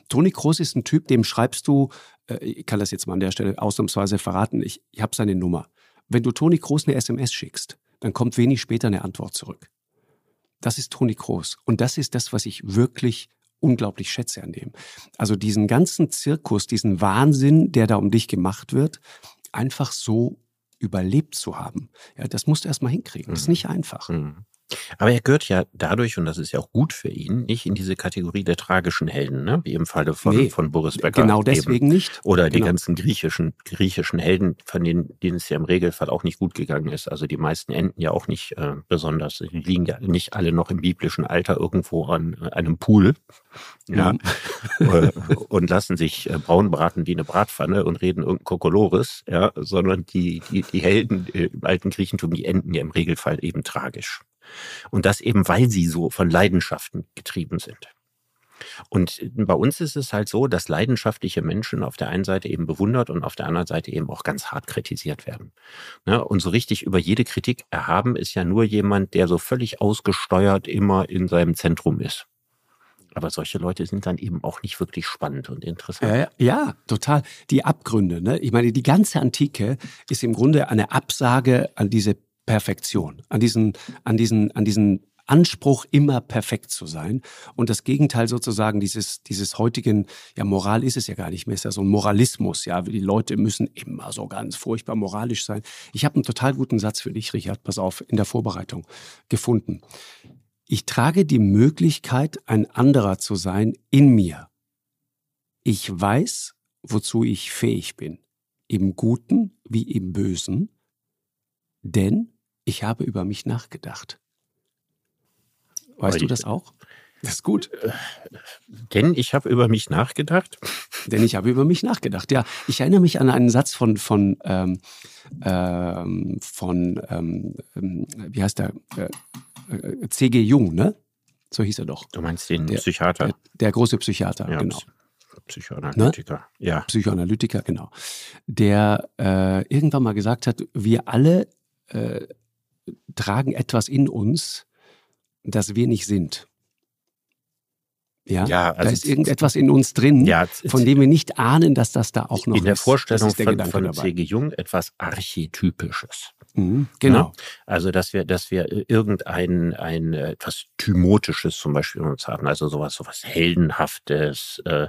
Toni Kroos ist ein Typ, dem schreibst du, äh, ich kann das jetzt mal an der Stelle ausnahmsweise verraten, ich, ich habe seine Nummer. Wenn du Toni Kroos eine SMS schickst, dann kommt wenig später eine Antwort zurück. Das ist Toni Kroos. Und das ist das, was ich wirklich unglaublich schätze an dem. Also diesen ganzen Zirkus, diesen Wahnsinn, der da um dich gemacht wird, einfach so überlebt zu haben. Ja, das musst du erstmal hinkriegen. Das ist mhm. nicht einfach. Mhm. Aber er gehört ja dadurch, und das ist ja auch gut für ihn, nicht in diese Kategorie der tragischen Helden, ne? wie im Falle von, nee, von Boris Becker. Genau deswegen eben. nicht. Oder genau. die ganzen griechischen, griechischen Helden, von denen, denen es ja im Regelfall auch nicht gut gegangen ist. Also die meisten enden ja auch nicht äh, besonders. Die liegen ja nicht alle noch im biblischen Alter irgendwo an äh, einem Pool. Ja. Mhm. *laughs* Äh, und lassen sich äh, braun braten wie eine Bratpfanne und reden irgendein Kokolores, ja, sondern die, die, die Helden äh, im alten Griechentum, die enden ja im Regelfall eben tragisch. Und das eben, weil sie so von Leidenschaften getrieben sind. Und bei uns ist es halt so, dass leidenschaftliche Menschen auf der einen Seite eben bewundert und auf der anderen Seite eben auch ganz hart kritisiert werden. Ne? Und so richtig über jede Kritik erhaben ist ja nur jemand, der so völlig ausgesteuert immer in seinem Zentrum ist. Aber solche Leute sind dann eben auch nicht wirklich spannend und interessant. Äh, ja, total. Die Abgründe. Ne? Ich meine, die ganze Antike ist im Grunde eine Absage an diese Perfektion, an diesen, an diesen, an diesen Anspruch, immer perfekt zu sein. Und das Gegenteil sozusagen dieses, dieses heutigen, ja, Moral ist es ja gar nicht mehr, ist ja so ein Moralismus, ja, die Leute müssen immer so ganz furchtbar moralisch sein. Ich habe einen total guten Satz für dich, Richard, pass auf, in der Vorbereitung gefunden. Ich trage die Möglichkeit, ein anderer zu sein, in mir. Ich weiß, wozu ich fähig bin, im Guten wie im Bösen, denn ich habe über mich nachgedacht. Weißt Weil du das auch? Das ist gut. Äh, denn ich habe über mich nachgedacht. *laughs* Denn ich habe über mich nachgedacht. Ja, ich erinnere mich an einen Satz von von ähm, ähm, von ähm, ähm wie heißt der äh, äh C.G. Jung, ne? So hieß er doch. Du meinst den der, Psychiater? Der, der, große Psychiater, ja, genau. Psychoanalytiker, ne? ja. Psychoanalytiker, genau. Der äh, irgendwann mal gesagt hat, wir alle äh, tragen etwas in uns, das wir nicht sind. Ja, ja also da ist irgendetwas in uns drin, ja, von dem wir nicht ahnen, dass das da auch noch ist. In der Vorstellung der von, von C.G. Jung etwas Archetypisches. Mhm, genau. Ja? Also, dass wir, dass wir irgendein ein etwas Thymotisches zum Beispiel in uns haben, also sowas, sowas Heldenhaftes, äh,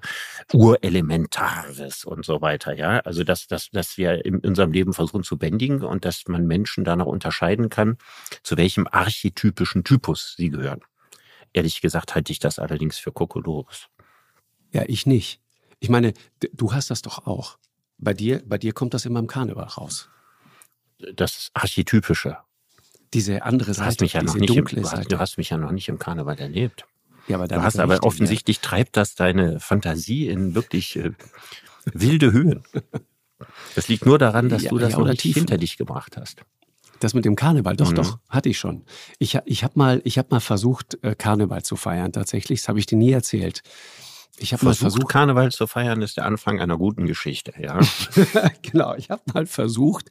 Urelementares und so weiter, ja. Also, dass, dass, dass wir in unserem Leben versuchen zu bändigen und dass man Menschen danach unterscheiden kann, zu welchem archetypischen Typus sie gehören. Ehrlich gesagt halte ich das allerdings für Kokolores. Ja, ich nicht. Ich meine, du hast das doch auch. Bei dir, bei dir kommt das immer im Karneval raus. Das Archetypische. Diese andere Seite, du hast mich ja noch nicht im, du hast, du hast mich ja noch nicht im Karneval erlebt. Ja, aber du hast aber offensichtlich ja. treibt das deine Fantasie in wirklich äh, wilde Höhen. *laughs* Das liegt nur daran, dass ja, du das ja, nicht hinter dich gebracht hast. Das mit dem Karneval, doch, mhm. doch, hatte ich schon. Ich, ich habe mal, hab mal versucht, äh, Karneval zu feiern, tatsächlich. Das habe ich dir nie erzählt. Ich habe mal versucht, Karneval zu feiern, ist der Anfang einer guten Geschichte, ja. *laughs* genau, ich habe mal versucht,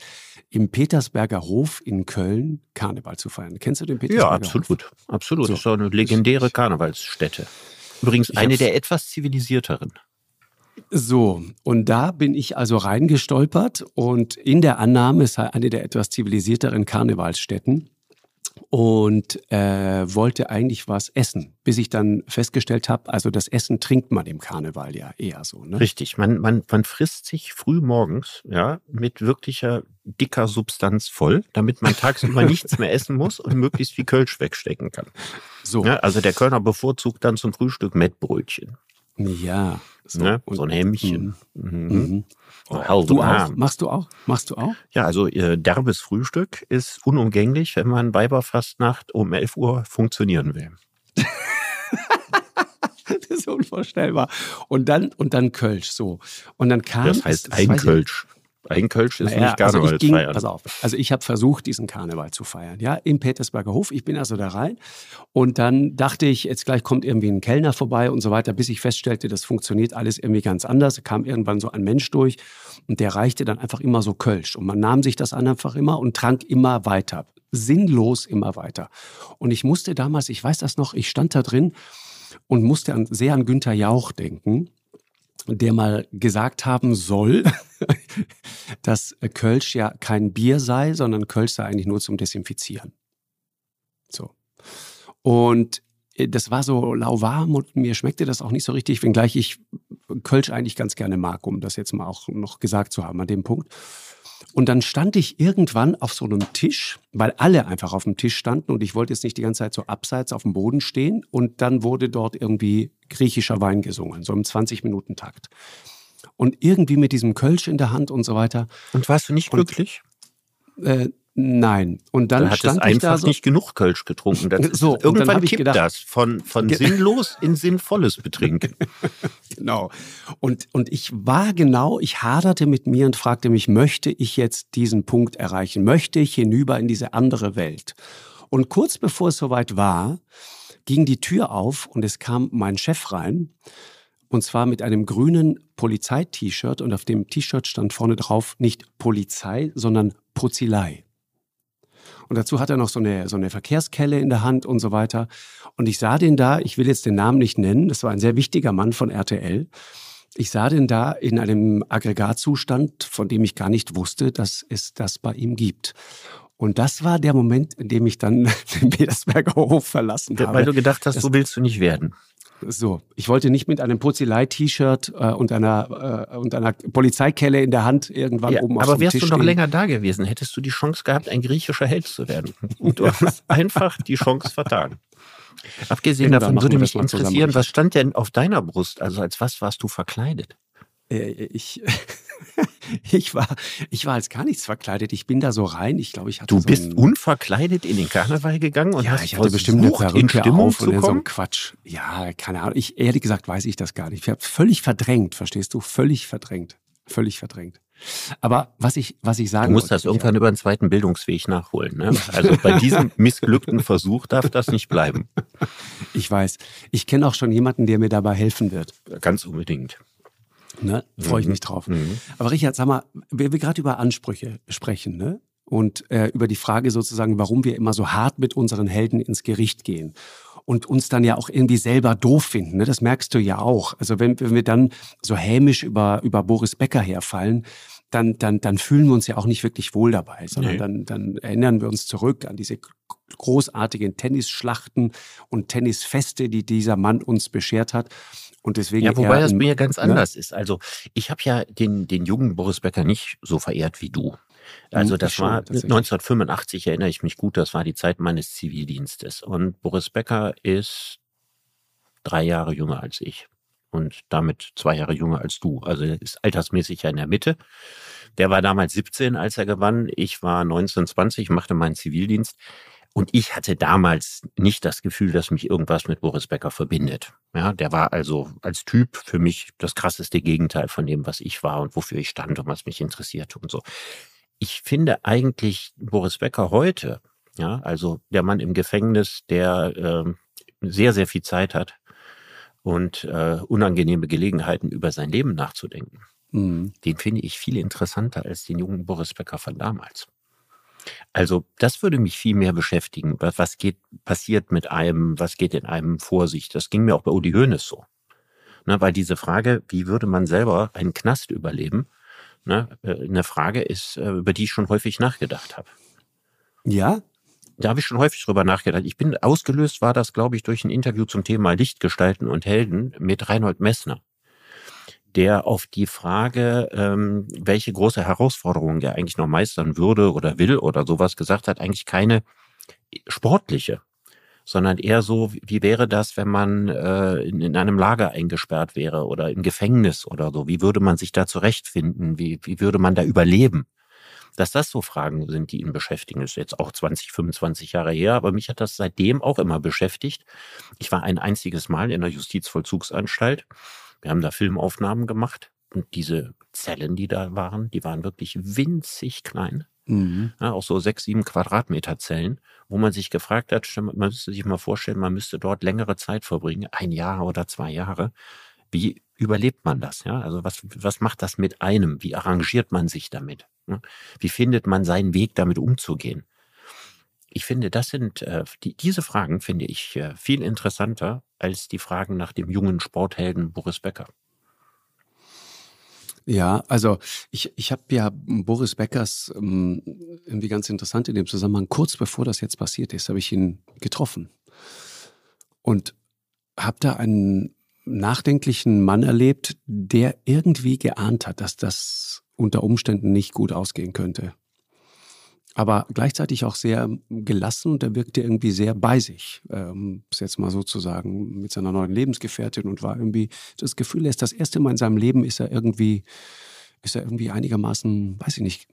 im Petersberger Hof in Köln Karneval zu feiern. Kennst du den Petersberger Ja, absolut, Hof? absolut. So. Das ist so eine legendäre Karnevalsstätte. Übrigens eine der etwas zivilisierteren. So, und da bin ich also reingestolpert und in der Annahme, es sei eine der etwas zivilisierteren Karnevalsstätten, und äh, wollte eigentlich was essen, bis ich dann festgestellt habe, also das Essen trinkt man im Karneval ja eher so. Ne? Richtig, man, man, man frisst sich früh morgens ja, mit wirklicher dicker Substanz voll, damit man tagsüber *laughs* nichts mehr essen muss und möglichst viel Kölsch wegstecken kann. So. Ja, also der Kölner bevorzugt dann zum Frühstück Mettbrötchen. Ja. So, ne? so ein Hemmchen. Mhm. Mhm. Oh, du auch? Machst du auch? Machst du auch? Ja, also äh, derbes Frühstück ist unumgänglich, wenn man Weiberfastnacht um 11 Uhr funktionieren will. *laughs* das ist unvorstellbar. Und dann, und dann Kölsch, so. Und dann kam. Das heißt ein Kölsch. Eigenkölsch ist naja, nicht Karneval also ging, feiern. Pass auf, also ich habe versucht, diesen Karneval zu feiern, ja, im Petersberger Hof. Ich bin also da rein und dann dachte ich, jetzt gleich kommt irgendwie ein Kellner vorbei und so weiter, bis ich feststellte, das funktioniert alles irgendwie ganz anders. Kam irgendwann so ein Mensch durch und der reichte dann einfach immer so Kölsch und man nahm sich das einfach immer und trank immer weiter, sinnlos immer weiter. Und ich musste damals, ich weiß das noch, ich stand da drin und musste an, sehr an Günther Jauch denken der mal gesagt haben soll, *laughs* dass Kölsch ja kein Bier sei, sondern Kölsch sei eigentlich nur zum Desinfizieren. So. Und äh, das war so lauwarm und mir schmeckte das auch nicht so richtig, wenngleich ich Kölsch eigentlich ganz gerne mag, um das jetzt mal auch noch gesagt zu haben an dem Punkt. Und dann stand ich irgendwann auf so einem Tisch, weil alle einfach auf dem Tisch standen und ich wollte jetzt nicht die ganze Zeit so abseits auf dem Boden stehen. Und dann wurde dort irgendwie griechischer Wein gesungen, so im 20-Minuten-Takt. Und irgendwie mit diesem Kölsch in der Hand und so weiter. Und warst du nicht glücklich? äh, Nein. Und dann du stand ich einfach so, nicht genug Kölsch getrunken. Das *laughs* so, irgendwann kippt gedacht, das von, von sinnlos in sinnvolles Betrinken. *laughs* genau. Und, und ich war genau, ich haderte mit mir und fragte mich, möchte ich jetzt diesen Punkt erreichen? Möchte ich hinüber in diese andere Welt? Und kurz bevor es soweit war, ging die Tür auf und es kam mein Chef rein. Und zwar mit einem grünen Polizei-T-Shirt und auf dem T-Shirt stand vorne drauf nicht Polizei, sondern Prozilei. Und dazu hat er noch so eine, so eine Verkehrskelle in der Hand und so weiter. Und ich sah den da, ich will jetzt den Namen nicht nennen, das war ein sehr wichtiger Mann von RTL. Ich sah den da in einem Aggregatzustand, von dem ich gar nicht wusste, dass es das bei ihm gibt. Und das war der Moment, in dem ich dann *laughs* den Petersberger Hof verlassen habe. Weil du gedacht hast, das, so willst du nicht werden. So, ich wollte nicht mit einem Purzelei-T-Shirt äh, und einer äh, und einer Polizeikelle in der Hand irgendwann ja, oben auf Aber wärst Tisch du noch länger da gewesen, hättest du die Chance gehabt, ein griechischer Held zu werden. Und du hast *laughs* einfach die Chance vertan. Abgesehen davon würde mich interessieren, was stand denn auf deiner Brust? Also als was warst du verkleidet? Äh, ich, *laughs* ich, war, ich war als gar nichts verkleidet. Ich bin da so rein. Ich glaube, ich hatte Du so bist unverkleidet in den Karneval gegangen und ja, hast ich hatte bestimmt eine Perücke auf und so ein Quatsch. Ja, keine Ahnung. Ich, ehrlich gesagt weiß ich das gar nicht. Ich habe völlig verdrängt, verstehst du? Völlig verdrängt. Völlig verdrängt. Aber was ich, was ich sagen Du musst das irgendwann über einen zweiten Bildungsweg nachholen. Ne? *laughs* Also bei diesem missglückten Versuch darf das nicht bleiben. Ich weiß. Ich kenne auch schon jemanden, der mir dabei helfen wird. Ganz unbedingt. Ne? Freue ich mhm. mich drauf. Mhm. Aber Richard, sag mal, wir, wir gerade über Ansprüche sprechen, ne? Und äh, über die Frage sozusagen, warum wir immer so hart mit unseren Helden ins Gericht gehen und uns dann ja auch irgendwie selber doof finden. Ne? Das merkst du ja auch. Also wenn, wenn wir dann so hämisch über, über Boris Becker herfallen, dann, dann, dann fühlen wir uns ja auch nicht wirklich wohl dabei, sondern nee. dann, dann erinnern wir uns zurück an diese großartigen Tennisschlachten und Tennisfeste, die dieser Mann uns beschert hat. Und deswegen ja, wobei das mir ganz ne? anders ist. Also ich habe ja den, den jungen Boris Becker nicht so verehrt wie du. Also hm, das schon, war 1985, erinnere ich mich gut, das war die Zeit meines Zivildienstes. Und Boris Becker ist drei Jahre jünger als ich und damit zwei Jahre jünger als du. Also er ist altersmäßig ja in der Mitte. Der war damals 17, als er gewann. Ich war 19, 20, machte meinen Zivildienst. Und ich hatte damals nicht das Gefühl, dass mich irgendwas mit Boris Becker verbindet. Ja, der war also als Typ für mich das krasseste Gegenteil von dem, was ich war und wofür ich stand und was mich interessierte und so. Ich finde eigentlich Boris Becker heute, ja, also der Mann im Gefängnis, der äh, sehr, sehr viel Zeit hat und äh, unangenehme Gelegenheiten über sein Leben nachzudenken. Mhm. Den finde ich viel interessanter als den jungen Boris Becker von damals. Also das würde mich viel mehr beschäftigen. Was geht, passiert mit einem, was geht in einem vor sich? Das ging mir auch bei Udi Hoeneß so. Ne, weil diese Frage, wie würde man selber einen Knast überleben, ne, äh, eine Frage ist, äh, über die ich schon häufig nachgedacht habe. Ja? da habe ich schon häufig drüber nachgedacht. Ich bin ausgelöst, war das, glaube ich, durch ein Interview zum Thema Lichtgestalten und Helden mit Reinhold Messner, der auf die Frage, ähm, welche große Herausforderung er eigentlich noch meistern würde oder will oder sowas gesagt hat, eigentlich keine sportliche, sondern eher so, wie wäre das, wenn man äh, in, in einem Lager eingesperrt wäre oder im Gefängnis oder so? Wie würde man sich da zurechtfinden? Wie, wie würde man da überleben? Dass das so Fragen sind, die ihn beschäftigen, ist jetzt auch 20, 25 Jahre her, aber mich hat das seitdem auch immer beschäftigt. Ich war ein einziges Mal in der Justizvollzugsanstalt. Wir haben da Filmaufnahmen gemacht und diese Zellen, die da waren, die waren wirklich winzig klein. Mhm. Ja, auch so sechs, sieben Quadratmeter Zellen, wo man sich gefragt hat, man müsste sich mal vorstellen, man müsste dort längere Zeit verbringen, ein Jahr oder zwei Jahre. Wie überlebt man das? Ja, also was, was macht das mit einem? Wie arrangiert man sich damit? Ne? Wie findet man seinen Weg, damit umzugehen? Ich finde, das sind äh, die, diese Fragen finde ich äh, viel interessanter als die Fragen nach dem jungen Sporthelden Boris Becker. Ja, also ich, ich habe ja Boris Beckers ähm, irgendwie ganz interessant in dem Zusammenhang, kurz bevor das jetzt passiert ist, habe ich ihn getroffen und habe da einen nachdenklichen Mann erlebt, der irgendwie geahnt hat, dass das unter Umständen nicht gut ausgehen könnte. Aber gleichzeitig auch sehr gelassen und er wirkte irgendwie sehr bei sich, ähm, jetzt mal sozusagen mit seiner neuen Lebensgefährtin und war irgendwie das Gefühl, er ist das erste Mal in seinem Leben, ist er irgendwie, ist er irgendwie einigermaßen, weiß ich nicht,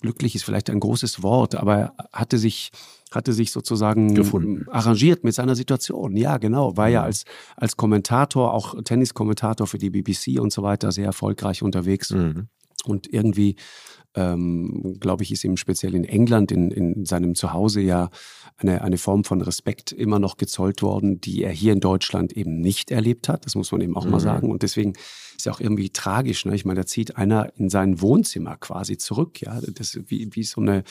glücklich ist vielleicht ein großes Wort, aber er hatte sich, hatte sich sozusagen Gefunden. arrangiert mit seiner Situation. Ja, genau. War ja mhm. als, als Kommentator, auch Tenniskommentator für die BBC und so weiter, sehr erfolgreich unterwegs. Mhm. Und irgendwie, ähm, glaube ich, ist ihm speziell in England, in, in seinem Zuhause ja eine, eine Form von Respekt immer noch gezollt worden, die er hier in Deutschland eben nicht erlebt hat. Das muss man eben auch mhm. mal sagen. Und deswegen ist ja auch irgendwie tragisch. Ne? Ich meine, da zieht einer in sein Wohnzimmer quasi zurück. Ja, das ist wie, wie so eine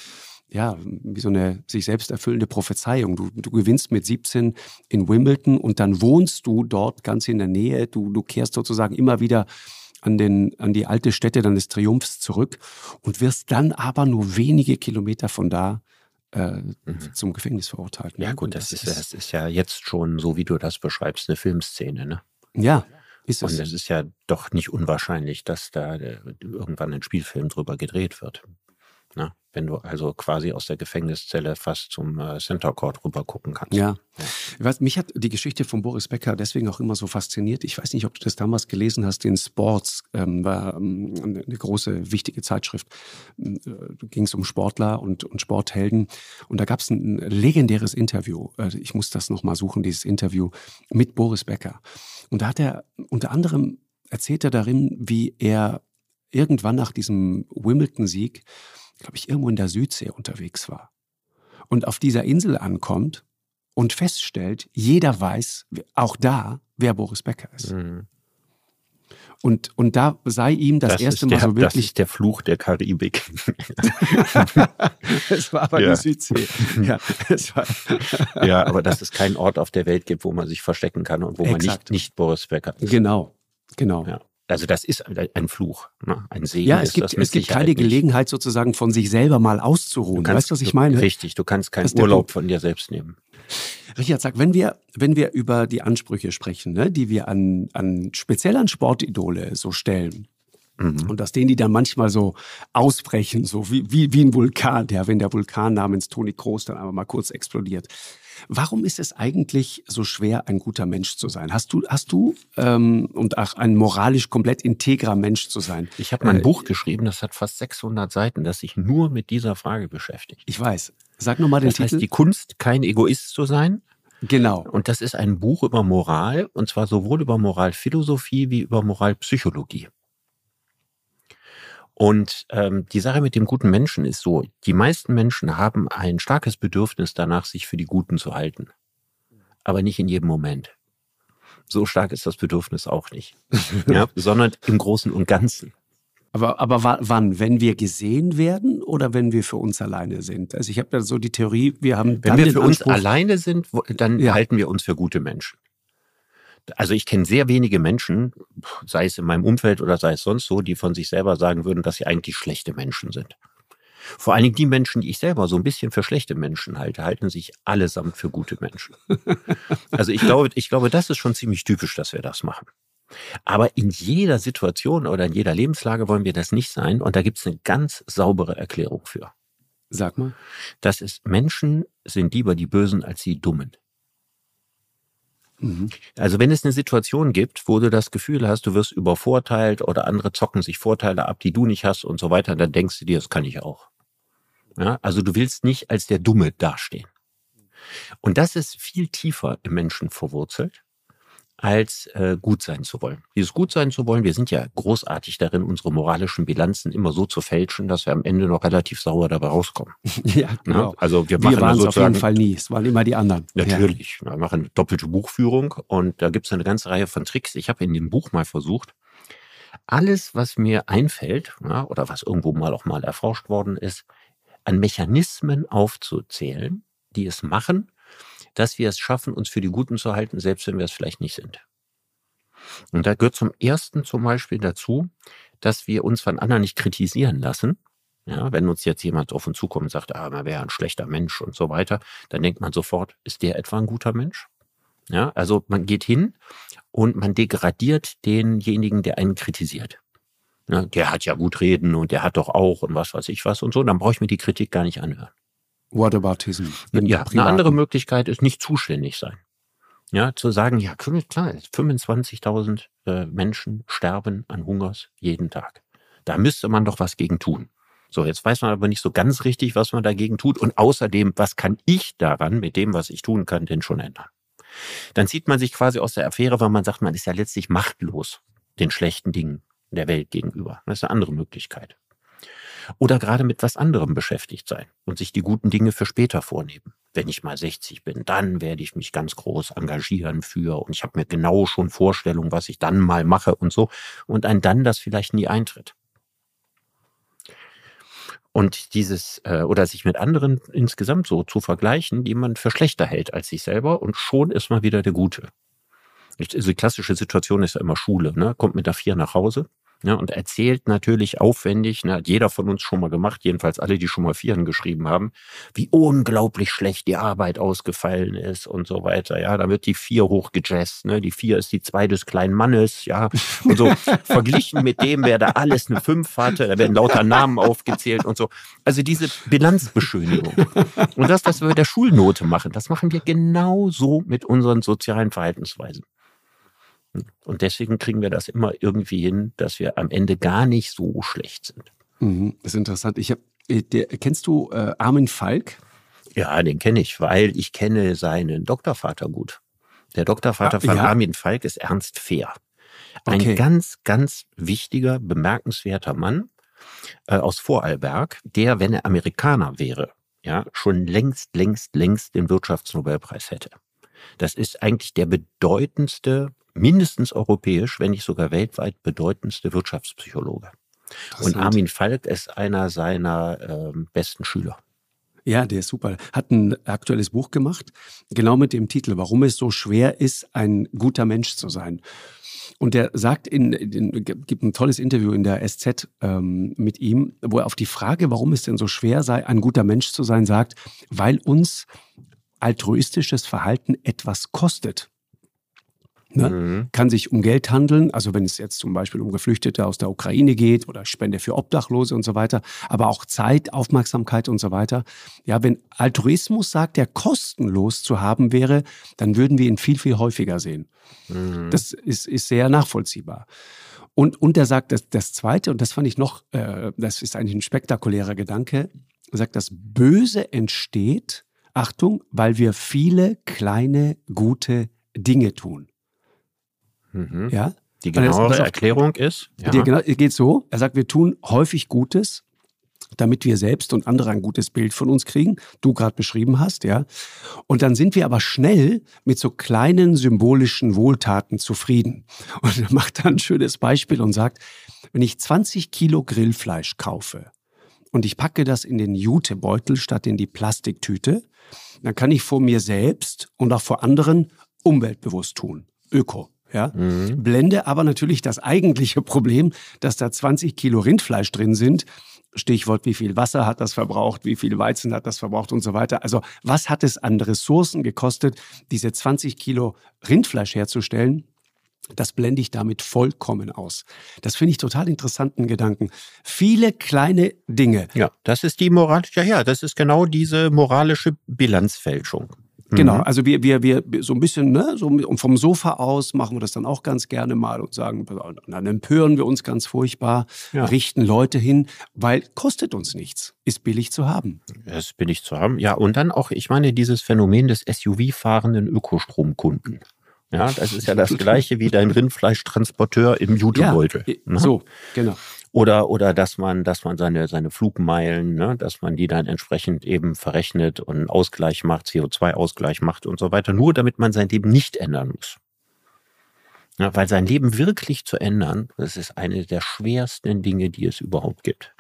ja, wie so eine sich selbst erfüllende Prophezeiung. Du, du gewinnst mit 17 in Wimbledon und dann wohnst du dort ganz in der Nähe. Du, du kehrst sozusagen immer wieder an, den, an die alte Stätte deines Triumphs zurück und wirst dann aber nur wenige Kilometer von da äh, mhm. zum Gefängnis verurteilt. Ne? Ja gut, das, das, ist, das ist ja jetzt schon, so wie du das beschreibst, eine Filmszene. Ne? Ja, ist es. Und es ist ja doch nicht unwahrscheinlich, dass da äh, irgendwann ein Spielfilm drüber gedreht wird. Ne? Wenn du also quasi aus der Gefängniszelle fast zum äh, Center Court rüber gucken kannst. Ja. ja. Weiß, mich hat die Geschichte von Boris Becker deswegen auch immer so fasziniert. Ich weiß nicht, ob du das damals gelesen hast. Den Sports ähm, war ähm, eine, eine, große, wichtige Zeitschrift. Ähm, äh, ging es um Sportler und, und Sporthelden. Und da gab es ein legendäres Interview. Äh, ich muss das nochmal suchen, dieses Interview mit Boris Becker. Und da hat er unter anderem erzählt er darin, wie er irgendwann nach diesem Wimbledon-Sieg glaube ich, irgendwo in der Südsee unterwegs war und auf dieser Insel ankommt und feststellt, jeder weiß, auch da, wer Boris Becker ist. Mhm. Und, und da sei ihm das, das erste Mal der, so wirklich. Das ist der Fluch der Karibik. *laughs* es war aber ja. die Südsee. Ja, *laughs* ja, aber dass es keinen Ort auf der Welt gibt, wo man sich verstecken kann und wo Exakt. man nicht, nicht Boris Becker ist. Genau, genau. Ja. Also das ist ein Fluch, ne? ein Segen. Ja, es gibt, es gibt keine Gelegenheit sozusagen von sich selber mal auszuruhen. Kannst, weißt du, was ich meine? Richtig, du kannst keinen Urlaub von dir selbst nehmen. Richard, sag, wenn wir, wenn wir über die Ansprüche sprechen, ne, die wir an, an speziell an Sportidole so stellen, mhm. und dass denen die dann manchmal so ausbrechen, so wie, wie, wie ein Vulkan, der, wenn der Vulkan namens Toni Kroos dann aber mal kurz explodiert. Warum ist es eigentlich so schwer, ein guter Mensch zu sein? Hast du, hast du ähm, und auch ein moralisch komplett integrer Mensch zu sein? Ich habe mein äh, Buch geschrieben, das hat fast 600 Seiten, das sich nur mit dieser Frage beschäftigt. Ich weiß. Sag nochmal den das Titel. Heißt, die Kunst, kein Egoist zu sein. Genau. Und das ist ein Buch über Moral, und zwar sowohl über Moralphilosophie wie über Moralpsychologie. Und ähm, die Sache mit dem guten Menschen ist so, die meisten Menschen haben ein starkes Bedürfnis danach, sich für die Guten zu halten. Aber nicht in jedem Moment. So stark ist das Bedürfnis auch nicht. *laughs* ja, sondern im Großen und Ganzen. Aber, aber wann? Wenn wir gesehen werden oder wenn wir für uns alleine sind? Also ich habe ja so die Theorie, wir haben. Wenn wir für uns alleine sind, dann ja. halten wir uns für gute Menschen also ich kenne sehr wenige Menschen, sei es in meinem Umfeld oder sei es sonst so, die von sich selber sagen würden, dass sie eigentlich schlechte Menschen sind. Vor allen Dingen die Menschen, die ich selber so ein bisschen für schlechte Menschen halte, halten sich allesamt für gute Menschen. *laughs* Also ich glaube, ich glaube, das ist schon ziemlich typisch, dass wir das machen. Aber in jeder Situation oder in jeder Lebenslage wollen wir das nicht sein. Und da gibt es eine ganz saubere Erklärung für. Sag mal. Das ist, Menschen sind lieber die Bösen als die Dummen. Mhm. Also wenn es eine Situation gibt, wo du das Gefühl hast, du wirst übervorteilt oder andere zocken sich Vorteile ab, die du nicht hast und so weiter, dann denkst du dir, das kann ich auch. Ja, also du willst nicht als der Dumme dastehen. Und das ist viel tiefer im Menschen verwurzelt als äh, gut sein zu wollen. Dieses gut sein zu wollen, wir sind ja großartig darin, unsere moralischen Bilanzen immer so zu fälschen, dass wir am Ende noch relativ sauer dabei rauskommen. *laughs* ja, genau. Ja, also wir, wir machen waren es auf jeden Fall nie. Es waren immer die anderen. Natürlich. Ja. Wir machen doppelte Buchführung und da gibt es eine ganze Reihe von Tricks. Ich habe in dem Buch mal versucht, alles, was mir einfällt ja, oder was irgendwo mal auch mal erforscht worden ist, an Mechanismen aufzuzählen, die es machen, dass wir es schaffen, uns für die Guten zu halten, selbst wenn wir es vielleicht nicht sind. Und da gehört zum ersten zum Beispiel dazu, dass wir uns von anderen nicht kritisieren lassen. Ja, wenn uns jetzt jemand auf uns zukommt und sagt, ah, man wäre ein schlechter Mensch und so weiter, dann denkt man sofort, ist der etwa ein guter Mensch? Ja, also man geht hin und man degradiert denjenigen, der einen kritisiert. Ja, der hat ja gut reden und der hat doch auch und was weiß ich was und so, dann brauche ich mir die Kritik gar nicht anhören. Whataboutism. Ja, eine andere Möglichkeit ist nicht zuständig sein. Ja, zu sagen, ja, klar, 25.000 äh, Menschen sterben an Hungers jeden Tag. Da müsste man doch was gegen tun. So, jetzt weiß man aber nicht so ganz richtig, was man dagegen tut. Und außerdem, was kann ich daran mit dem, was ich tun kann, denn schon ändern? Dann zieht man sich quasi aus der Affäre, weil man sagt, man ist ja letztlich machtlos den schlechten Dingen der Welt gegenüber. Das ist eine andere Möglichkeit oder gerade mit was anderem beschäftigt sein und sich die guten Dinge für später vornehmen. Wenn ich mal 60 bin, dann werde ich mich ganz groß engagieren für und ich habe mir genau schon Vorstellungen, was ich dann mal mache und so und ein dann, das vielleicht nie eintritt. Und dieses, äh, oder sich mit anderen insgesamt so zu vergleichen, die man für schlechter hält als sich selber und schon ist man wieder der Gute. Die klassische Situation ist ja immer Schule, ne? Kommt mit der Vier nach Hause, ja, und erzählt natürlich aufwendig, ne, hat jeder von uns schon mal gemacht, jedenfalls alle, die schon mal Vieren geschrieben haben, wie unglaublich schlecht die Arbeit ausgefallen ist und so weiter. Ja, da wird die Vier hochgejazzt, ne? Die Vier ist die Zwei des kleinen Mannes, ja. Und so *laughs* verglichen mit dem, wer da alles eine Fünf hatte, da werden lauter Namen aufgezählt und so. Also diese Bilanzbeschönigung. Und das, was wir mit der Schulnote machen, das machen wir genauso mit unseren sozialen Verhaltensweisen. Und deswegen kriegen wir das immer irgendwie hin, dass wir am Ende gar nicht so schlecht sind. Mhm, das ist interessant. Ich hab, äh, der, kennst du äh, Armin Falk? Ja, den kenne ich, weil ich kenne seinen Doktorvater gut. Der Doktorvater ah, von ja? Armin Falk ist Ernst Fehr. Ein okay. ganz, ganz wichtiger, bemerkenswerter Mann äh, aus Vorarlberg, der, wenn er Amerikaner wäre, ja, schon längst, längst, längst den Wirtschaftsnobelpreis hätte. Das ist eigentlich der bedeutendste mindestens europäisch, wenn nicht sogar weltweit bedeutendste Wirtschaftspsychologe. Und Armin Falk ist einer seiner äh, besten Schüler. Ja, der ist super. Hat ein aktuelles Buch gemacht, genau mit dem Titel, warum es so schwer ist, ein guter Mensch zu sein. Und der sagt in, in gibt ein tolles Interview in der SZ ähm, mit ihm, wo er auf die Frage, warum es denn so schwer sei, ein guter Mensch zu sein, sagt, weil uns altruistisches Verhalten etwas kostet. Ne? Mhm. Kann sich um Geld handeln, also wenn es jetzt zum Beispiel um Geflüchtete aus der Ukraine geht oder Spende für Obdachlose und so weiter, aber auch Zeit, Aufmerksamkeit und so weiter. Ja, wenn Altruismus sagt, der kostenlos zu haben wäre, dann würden wir ihn viel, viel häufiger sehen. Mhm. Das ist, ist sehr nachvollziehbar. Und, und er sagt, das, das Zweite, und das fand ich noch, äh, das ist eigentlich ein spektakulärer Gedanke, er sagt, das Böse entsteht, Achtung, weil wir viele kleine, gute Dinge tun. Mhm. Ja? Die genauere das, Erklärung ist? Ja. Die genau, geht so. Er sagt, wir tun häufig Gutes, damit wir selbst und andere ein gutes Bild von uns kriegen, du gerade beschrieben hast, ja. Und dann sind wir aber schnell mit so kleinen symbolischen Wohltaten zufrieden. Und er macht da ein schönes Beispiel und sagt, wenn ich 20 Kilo Grillfleisch kaufe und ich packe das in den Jutebeutel statt in die Plastiktüte, dann kann ich vor mir selbst und auch vor anderen umweltbewusst tun. Öko ja, mhm. blende aber natürlich das eigentliche Problem, dass da 20 Kilo Rindfleisch drin sind Stichwort, wie viel Wasser hat das verbraucht, wie viel Weizen hat das verbraucht und so weiter. Also was hat es an Ressourcen gekostet, diese 20 Kilo Rindfleisch herzustellen? Das blende ich damit vollkommen aus. Das finde ich total interessanten Gedanken. Viele kleine Dinge. Ja, das ist die moralische, ja, ja, das ist genau diese moralische Bilanzfälschung. Genau, mhm. also wir, wir, wir so ein bisschen, ne, so vom Sofa aus machen wir das dann auch ganz gerne mal und sagen, dann empören wir uns ganz furchtbar, ja. richten Leute hin, weil kostet uns nichts, ist billig zu haben. Ist billig zu haben, ja. Und dann auch, ich meine, dieses Phänomen des SUV-fahrenden Ökostromkunden. Ja, das ist ja das *laughs* gleiche wie dein Rindfleischtransporteur im Jutebeutel. Ja, ne? so, genau. Oder, oder dass man, dass man seine, seine Flugmeilen, ne, dass man die dann entsprechend eben verrechnet und Ausgleich macht, CO2-Ausgleich macht und so weiter, nur damit man sein Leben nicht ändern muss. Ja, weil sein Leben wirklich zu ändern, das ist eine der schwersten Dinge, die es überhaupt gibt.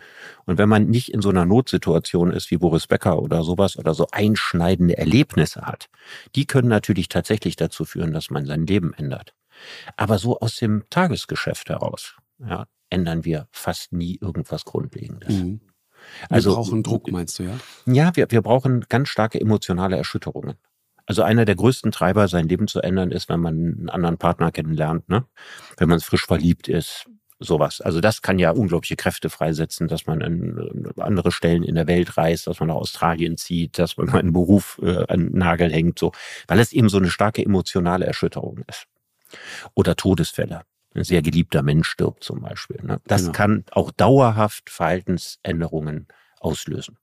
Und wenn man nicht in so einer Notsituation ist wie Boris Becker oder sowas oder so einschneidende Erlebnisse hat, die können natürlich tatsächlich dazu führen, dass man sein Leben ändert. Aber so aus dem Tagesgeschäft heraus, ja, ändern wir fast nie irgendwas Grundlegendes. Mhm. Wir also, brauchen Druck, meinst du, ja? Ja, wir, wir brauchen ganz starke emotionale Erschütterungen. Also einer der größten Treiber, sein Leben zu ändern, ist, wenn man einen anderen Partner kennenlernt, ne? Wenn man frisch verliebt ist, sowas. Also das kann ja unglaubliche Kräfte freisetzen, dass man an andere Stellen in der Welt reist, dass man nach Australien zieht, dass man einen Beruf äh, an den Nagel hängt, so, weil es eben so eine starke emotionale Erschütterung ist. Oder Todesfälle ein sehr geliebter Mensch stirbt zum Beispiel. Ne? Das genau. kann auch dauerhaft Verhaltensänderungen auslösen.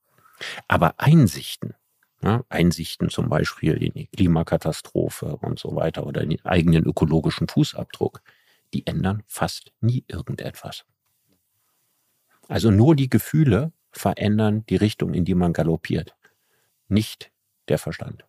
Aber Einsichten, ne? Einsichten zum Beispiel in die Klimakatastrophe und so weiter oder in den eigenen ökologischen Fußabdruck, die ändern fast nie irgendetwas. Also nur die Gefühle verändern die Richtung, in die man galoppiert, nicht der Verstand.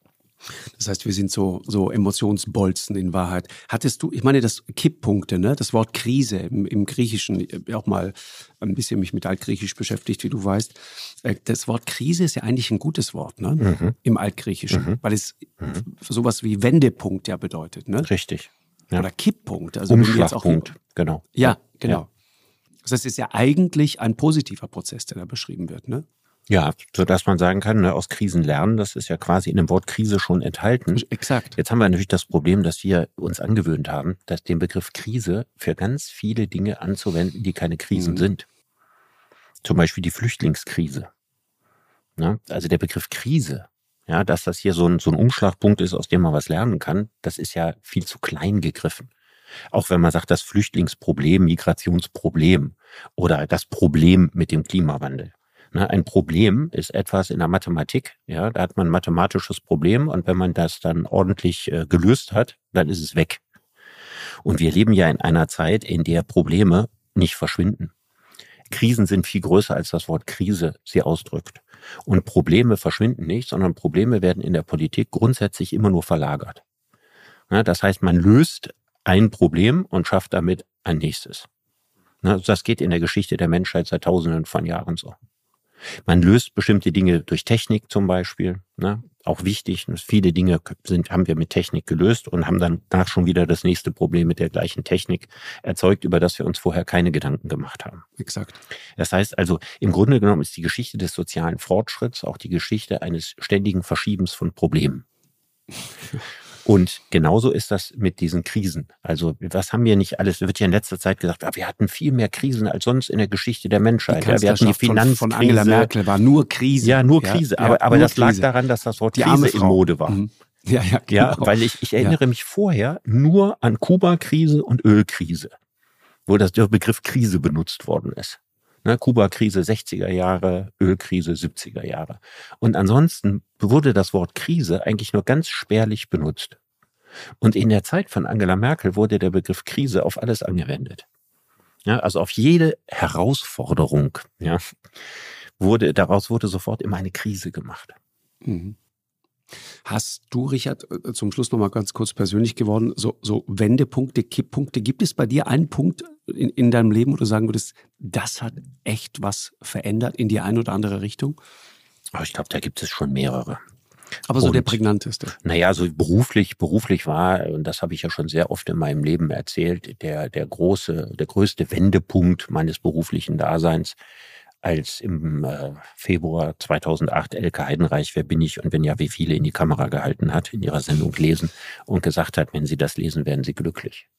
Das heißt, wir sind so, so Emotionsbolzen in Wahrheit. Hattest du, ich meine, das Kipppunkte, ne? das Wort Krise im, im Griechischen, habe auch mal ein bisschen mich mit Altgriechisch beschäftigt, wie du weißt. Äh, das Wort Krise ist ja eigentlich ein gutes Wort ne? Mhm. im Altgriechischen, mhm. weil es mhm. sowas wie Wendepunkt ja bedeutet. Ne? Richtig. Ja. Oder Kipppunkt. Also Umschlagpunkt, genau. Ja, genau. Ja. Das heißt, es ist ja eigentlich ein positiver Prozess, der da beschrieben wird. Ne? Ja, so dass man sagen kann, ne, aus Krisen lernen, das ist ja quasi in dem Wort Krise schon enthalten. Exakt. Jetzt haben wir natürlich das Problem, dass wir uns angewöhnt haben, dass den Begriff Krise für ganz viele Dinge anzuwenden, die keine Krisen mhm. sind. Zum Beispiel die Flüchtlingskrise. Ne? Also der Begriff Krise, ja, dass das hier so ein, so ein Umschlagpunkt ist, aus dem man was lernen kann, das ist ja viel zu klein gegriffen. Auch wenn man sagt, das Flüchtlingsproblem, Migrationsproblem oder das Problem mit dem Klimawandel. Ne, ein Problem ist etwas in der Mathematik. Ja, da hat man ein mathematisches Problem und wenn man das dann ordentlich äh, gelöst hat, dann ist es weg. Und wir leben ja in einer Zeit, in der Probleme nicht verschwinden. Krisen sind viel größer, als das Wort Krise sie ausdrückt. Und Probleme verschwinden nicht, sondern Probleme werden in der Politik grundsätzlich immer nur verlagert. Ja, das heißt, man löst ein Problem und schafft damit ein nächstes. Das geht in der Geschichte der Menschheit seit Tausenden von Jahren so. Man löst bestimmte Dinge durch Technik zum Beispiel. Ne? Auch wichtig. Viele Dinge sind, haben wir mit Technik gelöst und haben dann nach schon wieder das nächste Problem mit der gleichen Technik erzeugt, über das wir uns vorher keine Gedanken gemacht haben. Exakt. Das heißt also, im Grunde genommen ist die Geschichte des sozialen Fortschritts auch die Geschichte eines ständigen Verschiebens von Problemen. Und genauso ist das mit diesen Krisen. Also was haben wir nicht alles? Wird ja in letzter Zeit gesagt, ah, wir hatten viel mehr Krisen als sonst in der Geschichte der Menschheit. Die ja, wir hatten die Finanzkrise. Von, von Angela Merkel war nur Krise. Ja, nur Krise. Ja, aber, aber das Krise. lag daran, dass das Wort die Krise in Mode war. Mhm. Ja, ja, genau. ja, weil ich, ich erinnere ja. mich vorher nur an Kuba-Krise und Ölkrise, wo das der Begriff Krise benutzt worden ist. Ne, Kuba-Krise 60er Jahre, Ölkrise 70er Jahre. Und ansonsten wurde das Wort Krise eigentlich nur ganz spärlich benutzt. Und in der Zeit von Angela Merkel wurde der Begriff Krise auf alles angewendet. Ja, also auf jede Herausforderung, ja, wurde, daraus wurde sofort immer eine Krise gemacht. Mhm. Hast du, Richard, äh, zum Schluss nochmal ganz kurz persönlich geworden, so, so Wendepunkte, Kipppunkte, gibt es bei dir einen Punkt in, in deinem Leben, wo du sagen würdest, das hat echt was verändert in die eine oder andere Richtung? Oh, ich glaube, da gibt es schon mehrere. Aber so und, der prägnanteste. Naja, so beruflich, beruflich war, und das habe ich ja schon sehr oft in meinem Leben erzählt, der, der große, der größte Wendepunkt meines beruflichen Daseins als im äh, Februar 2008 Elke Heidenreich, wer bin ich und wenn ja, wie viele in die Kamera gehalten hat, in ihrer Sendung lesen und gesagt hat, wenn Sie das lesen, werden Sie glücklich.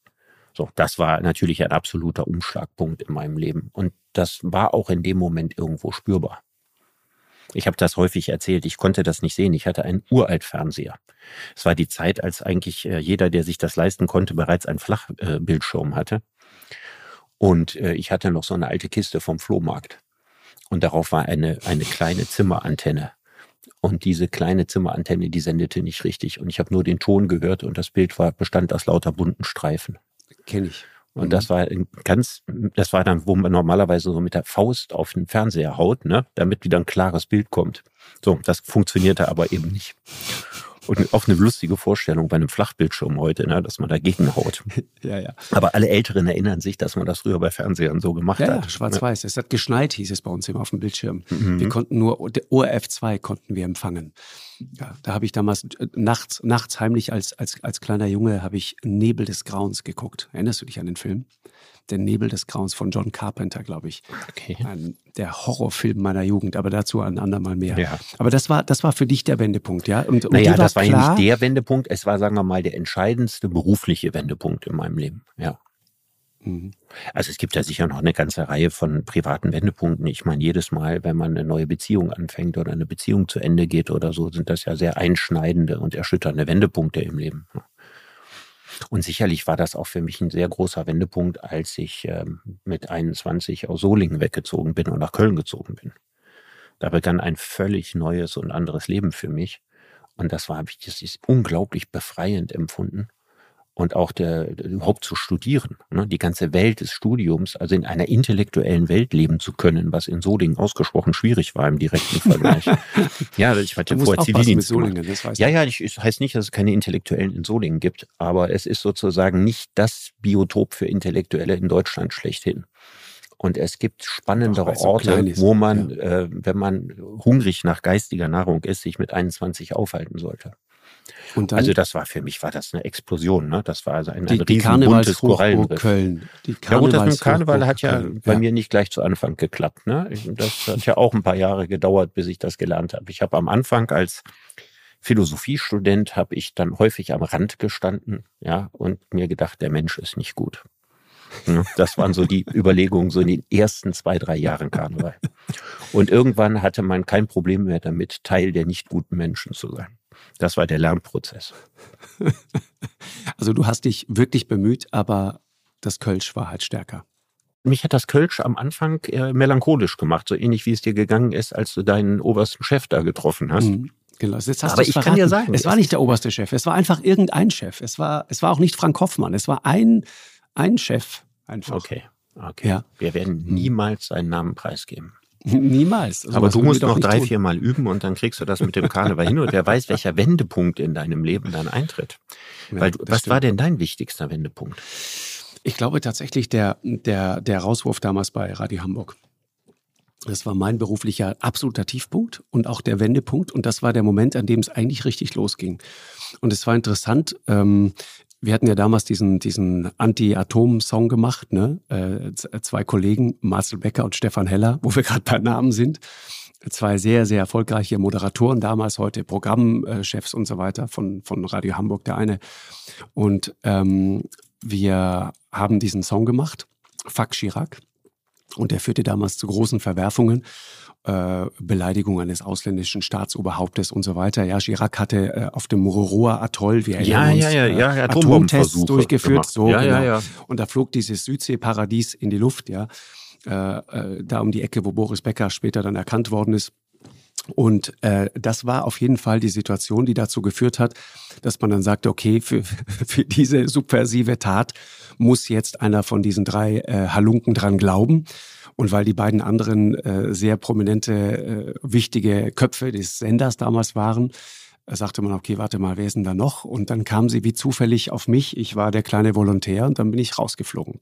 So, das war natürlich ein absoluter Umschlagpunkt in meinem Leben. Und das war auch in dem Moment irgendwo spürbar. Ich habe das häufig erzählt, ich konnte das nicht sehen. Ich hatte einen Uralt-Fernseher. Es war die Zeit, als eigentlich äh, jeder, der sich das leisten konnte, bereits einen Flachbildschirm hatte. Und äh, ich hatte noch so eine alte Kiste vom Flohmarkt. Und darauf war eine, eine kleine Zimmerantenne. Und diese kleine Zimmerantenne, die sendete nicht richtig. Und ich habe nur den Ton gehört und das Bild war, bestand aus lauter bunten Streifen. Kenne ich. Und das war ein ganz, das war dann, wo man normalerweise so mit der Faust auf den Fernseher haut, ne, damit wieder ein klares Bild kommt. So, das funktionierte aber eben nicht. Und auch eine lustige Vorstellung bei einem Flachbildschirm heute, ne, dass man dagegen haut. *laughs* ja, ja. Aber alle Älteren erinnern sich, dass man das früher bei Fernsehern so gemacht ja, hat. Ja, schwarz-weiß. Es hat geschneit, hieß es bei uns immer auf dem Bildschirm. Mhm. Wir konnten nur, ORF 2 konnten wir empfangen. Ja, da habe ich damals äh, nachts, nachts heimlich als, als, als kleiner Junge habe ich Nebel des Grauens geguckt. Erinnerst du dich an den Film? Der Nebel des Grauens von John Carpenter, glaube ich. Okay. Ein, der Horrorfilm meiner Jugend, aber dazu ein andermal mehr. Ja. Aber das war, das war für dich der Wendepunkt, ja? Und, und naja, das war ja nicht der Wendepunkt, es war, sagen wir mal, der entscheidendste berufliche Wendepunkt in meinem Leben, ja. Mhm. Also es gibt ja sicher noch eine ganze Reihe von privaten Wendepunkten. Ich meine, jedes Mal, wenn man eine neue Beziehung anfängt oder eine Beziehung zu Ende geht oder so, sind das ja sehr einschneidende und erschütternde Wendepunkte im Leben. Und sicherlich war das auch für mich ein sehr großer Wendepunkt, als ich ähm, mit 21 aus Solingen weggezogen bin und nach Köln gezogen bin. Da begann ein völlig neues und anderes Leben für mich. Und das war, das ist unglaublich befreiend empfunden und auch der, überhaupt zu studieren, ne? die ganze Welt des Studiums, also in einer intellektuellen Welt leben zu können, was in Solingen ausgesprochen schwierig war im direkten Vergleich. *laughs* ja, ich hatte du vorher Zivildienst Solingen, das ja, ja, ich, es heißt nicht, dass es keine Intellektuellen in Solingen gibt, aber es ist sozusagen nicht das Biotop für Intellektuelle in Deutschland schlechthin. Und es gibt spannendere Ach, Orte, so wo man, ja. äh, wenn man hungrig nach geistiger Nahrung ist, sich mit 21 aufhalten sollte. Also das war für mich war das eine Explosion, ne? Das war also ein, die, ein die buntes Korallenriff. Köln. Die ja gut, das mit dem Karneval hat ja Köln. bei ja. mir nicht gleich zu Anfang geklappt. Ne? Das hat ja auch ein paar Jahre gedauert, bis ich das gelernt habe. Ich habe am Anfang als Philosophiestudent habe ich dann häufig am Rand gestanden, ja, und mir gedacht, der Mensch ist nicht gut. Das waren so die *laughs* Überlegungen so in den ersten zwei, drei Jahren Karneval. Und irgendwann hatte man kein Problem mehr damit, Teil der nicht guten Menschen zu sein. Das war der Lernprozess. *laughs* Also du hast dich wirklich bemüht, aber das Kölsch war halt stärker. Mich hat das Kölsch am Anfang äh, melancholisch gemacht, so ähnlich wie es dir gegangen ist, als du deinen obersten Chef da getroffen hast. Mhm. Genau, jetzt hast aber ich verraten. kann dir sagen, es war nicht der oberste Chef, es war einfach irgendein Chef. Es war, es war auch nicht Frank Hoffmann, es war ein, ein Chef einfach. Okay, okay. Ja. Wir werden niemals seinen Namen preisgeben. *laughs* Niemals. Also Aber du musst noch drei, vier Mal üben und dann kriegst du das mit dem Karneval hin und wer weiß, welcher Wendepunkt in deinem Leben dann eintritt. Ja, Weil, was stimmt. war denn dein wichtigster Wendepunkt? Ich glaube tatsächlich der, der, der Rauswurf damals bei Radio Hamburg. Das war mein beruflicher absoluter Tiefpunkt und auch der Wendepunkt. Und das war der Moment, an dem es eigentlich richtig losging. Und es war interessant. Ähm, wir hatten ja damals diesen, diesen Anti-Atom-Song gemacht, ne? Äh, zwei Kollegen, Marcel Becker und Stefan Heller, wo wir gerade bei Namen sind. Zwei sehr, sehr erfolgreiche Moderatoren damals, heute Programmchefs und so weiter von, von Radio Hamburg, der eine. Und ähm, wir haben diesen Song gemacht, Fuck Chirac. Und der führte damals zu großen Verwerfungen. Äh, Beleidigung eines ausländischen Staatsoberhauptes und so weiter. Ja, Chirac hatte äh, auf dem Mururoa Atoll, wie er ja, uns, ja, ja, ja, äh, Atomtests durchgeführt. So, ja, genau. ja, ja. Und da flog dieses Südseeparadies in die Luft, ja. Äh, äh, da um die Ecke, wo Boris Becker später dann erkannt worden ist. Und äh, das war auf jeden Fall die Situation, die dazu geführt hat, dass man dann sagte, okay, für, *laughs* für diese subversive Tat muss jetzt einer von diesen drei äh, Halunken dran glauben. Und weil die beiden anderen äh, sehr prominente, äh, wichtige Köpfe des Senders damals waren, äh, sagte man, okay, warte mal, wer ist denn da noch? Und dann kam sie wie zufällig auf mich. Ich war der kleine Volontär und dann bin ich rausgeflogen.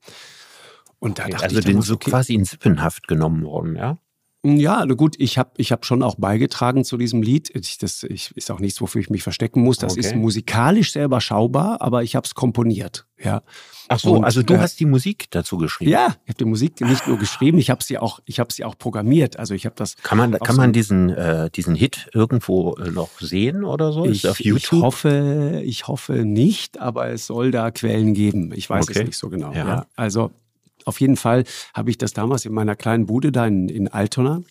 Und da okay, dachte also ich den so okay, quasi in Sippenhaft genommen worden, ja? Ja, gut, ich habe ich hab schon auch beigetragen zu diesem Lied. Ich, das ich, ist auch nichts, wofür ich mich verstecken muss. Das okay. ist musikalisch sehr überschaubar, aber ich habe es komponiert. Ja. Ach so, Und, also du äh, hast die Musik dazu geschrieben? Ja, ich habe die Musik nicht nur geschrieben, ich habe sie auch, ich habe sie auch programmiert. Also ich habe das. Kann man, kann so man diesen äh, diesen Hit irgendwo äh, noch sehen oder so? Ich, auf YouTube? ich hoffe, ich hoffe nicht, aber es soll da Quellen geben. Ich weiß okay. es nicht so genau. Ja. ja. Also auf jeden Fall habe ich das damals in meiner kleinen Bude da in, in Altona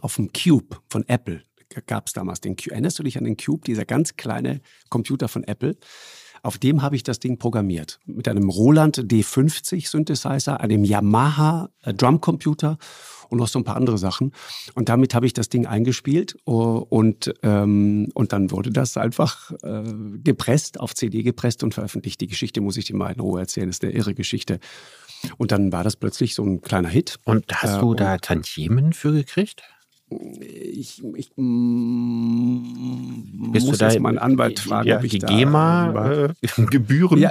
auf dem Cube von Apple gab es damals den Cube. Erinnerst du dich an den Cube, dieser ganz kleine Computer von Apple? Auf dem habe ich das Ding programmiert. Mit einem Roland D50 Synthesizer, einem Yamaha äh, Drumcomputer und noch so ein paar andere Sachen. Und damit habe ich das Ding eingespielt und, ähm, und dann wurde das einfach äh, gepresst, auf CD gepresst und veröffentlicht. Die Geschichte muss ich dir mal in Ruhe erzählen, das ist eine irre Geschichte. Und dann war das plötzlich so ein kleiner Hit. Und hast äh, du da Tantiemen für gekriegt? ich, ich mm, Bist muss du da jetzt meinen Anwalt fragen, ja, ob ich die GEMA äh, Gebühren. *laughs* Ja,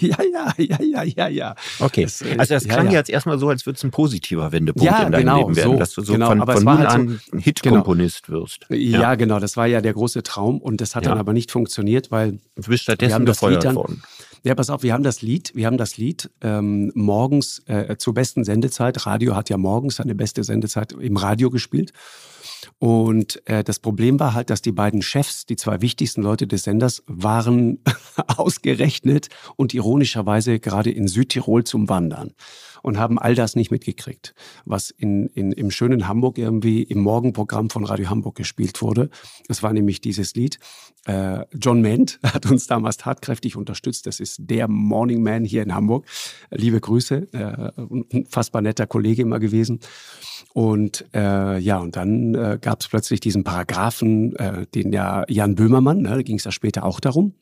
ja, ja, ja, ja, ja. Okay, das, äh, also das klang ja, ja. jetzt erstmal so, als würde es ein positiver Wendepunkt ja, in deinem genau, Leben werden, so, dass du so genau, von, von nun halt an so, Hitkomponist genau. wirst. Ja. ja. genau, das war ja der große Traum und das hat dann aber nicht funktioniert, weil du bist stattdessen gefeuert worden. Ja, pass auf, wir haben das Lied, wir haben das Lied ähm, morgens äh, zur besten Sendezeit. Radio hat ja morgens seine beste Sendezeit im Radio gespielt. Und äh, das Problem war halt, dass die beiden Chefs, die zwei wichtigsten Leute des Senders, waren *laughs* ausgerechnet und ironischerweise gerade in Südtirol zum Wandern und haben all das nicht mitgekriegt, was in, in, im schönen Hamburg irgendwie im Morgenprogramm von Radio Hamburg gespielt wurde. Es war nämlich dieses Lied. Äh, John Ment hat uns damals tatkräftig unterstützt. Das ist der Morning Man hier in Hamburg. Liebe Grüße, äh, unfassbar netter Kollege immer gewesen. Und äh, ja, und dann äh, gab es plötzlich diesen Paragraphen, äh, den ja Jan Böhmermann, ne, da ging es ja später auch darum,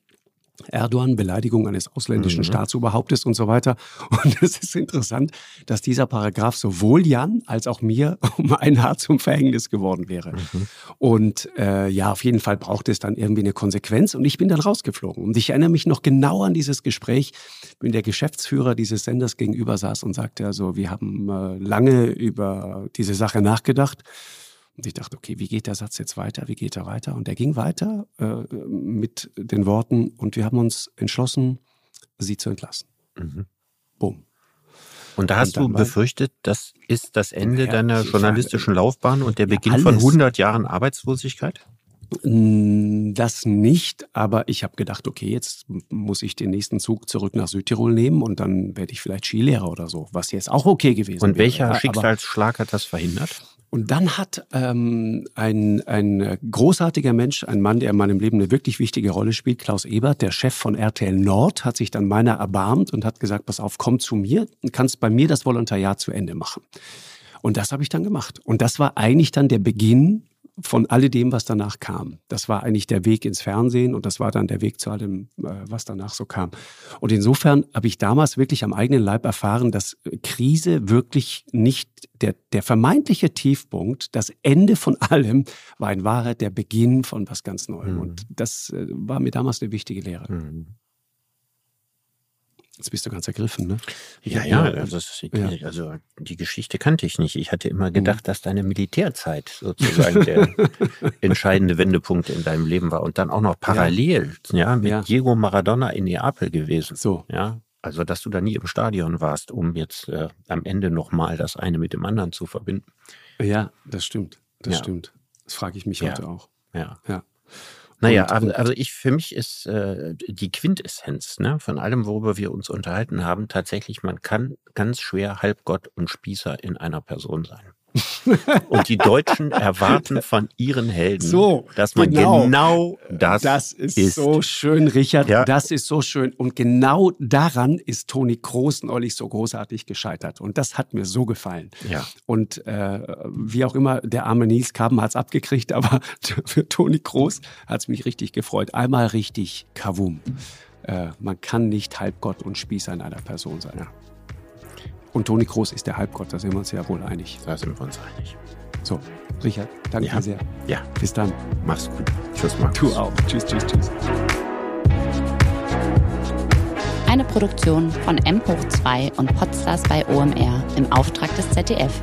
Erdogan, Beleidigung eines ausländischen mhm. Staatsoberhauptes und so weiter. *laughs* Und es ist interessant, dass dieser Paragraph sowohl Jan als auch mir *laughs* um ein Haar zum Verhängnis geworden wäre. Mhm. Und äh, ja, auf jeden Fall braucht es dann irgendwie eine Konsequenz und ich bin dann rausgeflogen. Und ich erinnere mich noch genau an dieses Gespräch, wenn der Geschäftsführer dieses Senders gegenüber saß und sagte, also wir haben äh, lange über diese Sache nachgedacht. Und ich dachte, okay, wie geht der Satz jetzt weiter? Wie geht er weiter? Und er ging weiter äh, mit den Worten und wir haben uns entschlossen, sie zu entlassen. Mhm. Boom. Und da hast und du befürchtet, das ist das Ende ja, deiner journalistischen Laufbahn und der ja, Beginn alles. von 100 Jahren Arbeitslosigkeit? Das nicht, aber ich habe gedacht, okay, jetzt muss ich den nächsten Zug zurück nach Südtirol nehmen und dann werde ich vielleicht Skilehrer oder so, was jetzt auch okay gewesen Und welcher wäre. Schicksalsschlag hat das verhindert? Und dann hat ähm, ein, ein großartiger Mensch, ein Mann, der in meinem Leben eine wirklich wichtige Rolle spielt, Klaus Ebert, der Chef von RTL Nord, hat sich dann meiner erbarmt und hat gesagt, pass auf, komm zu mir und kannst bei mir das Volontariat zu Ende machen. Und das habe ich dann gemacht. Und das war eigentlich dann der Beginn von alledem, was danach kam. Das war eigentlich der Weg ins Fernsehen und das war dann der Weg zu allem, äh, was danach so kam. Und insofern habe ich damals wirklich am eigenen Leib erfahren, dass Krise wirklich nicht der, der vermeintliche Tiefpunkt, das Ende von allem, war in Wahrheit der Beginn von was ganz Neuem. Mhm. Und das äh, war mir damals eine wichtige Lehre. Mhm. Jetzt bist du ganz ergriffen, ne? Ja, ja, also, ist, ja. also die Geschichte kannte ich nicht. Ich hatte immer mhm. gedacht, dass deine Militärzeit sozusagen der *laughs* entscheidende Wendepunkt in deinem Leben war und dann auch noch parallel, ja, ja mit ja. Diego Maradona in Neapel gewesen. So. Ja, also dass du da nie im Stadion warst, um jetzt äh, am Ende nochmal das eine mit dem anderen zu verbinden. Ja, das stimmt. Das stimmt. Das frage ich mich heute auch. Ja. ja. Naja, und, also, also ich für mich ist äh, die Quintessenz ne, von allem, worüber wir uns unterhalten haben, tatsächlich, man kann ganz schwer Halbgott und Spießer in einer Person sein. Und die Deutschen erwarten von ihren Helden, so, dass man genau, genau das, das ist, ist. so schön, Richard. Ja. Das ist so schön. Und genau daran ist Toni Kroos neulich so großartig gescheitert. Und das hat mir so gefallen. Ja. Und äh, wie auch immer, der arme Nils Kaben hat es abgekriegt, *laughs* aber für Toni Kroos hat es mich richtig gefreut. Einmal richtig Kavum. Äh, man kann nicht Halbgott und Spießer in einer Person sein. Ja. Und Toni Kroos ist der Halbgott, da sind wir uns ja wohl einig. Da sind wir uns einig. So, Richard, danke ja. dir sehr. Ja. Bis dann. Mach's gut. Tschüss, Max. Du auch. Tschüss, tschüss, tschüss. Eine Produktion von M2 und Podstars bei OMR im Auftrag des ZDF.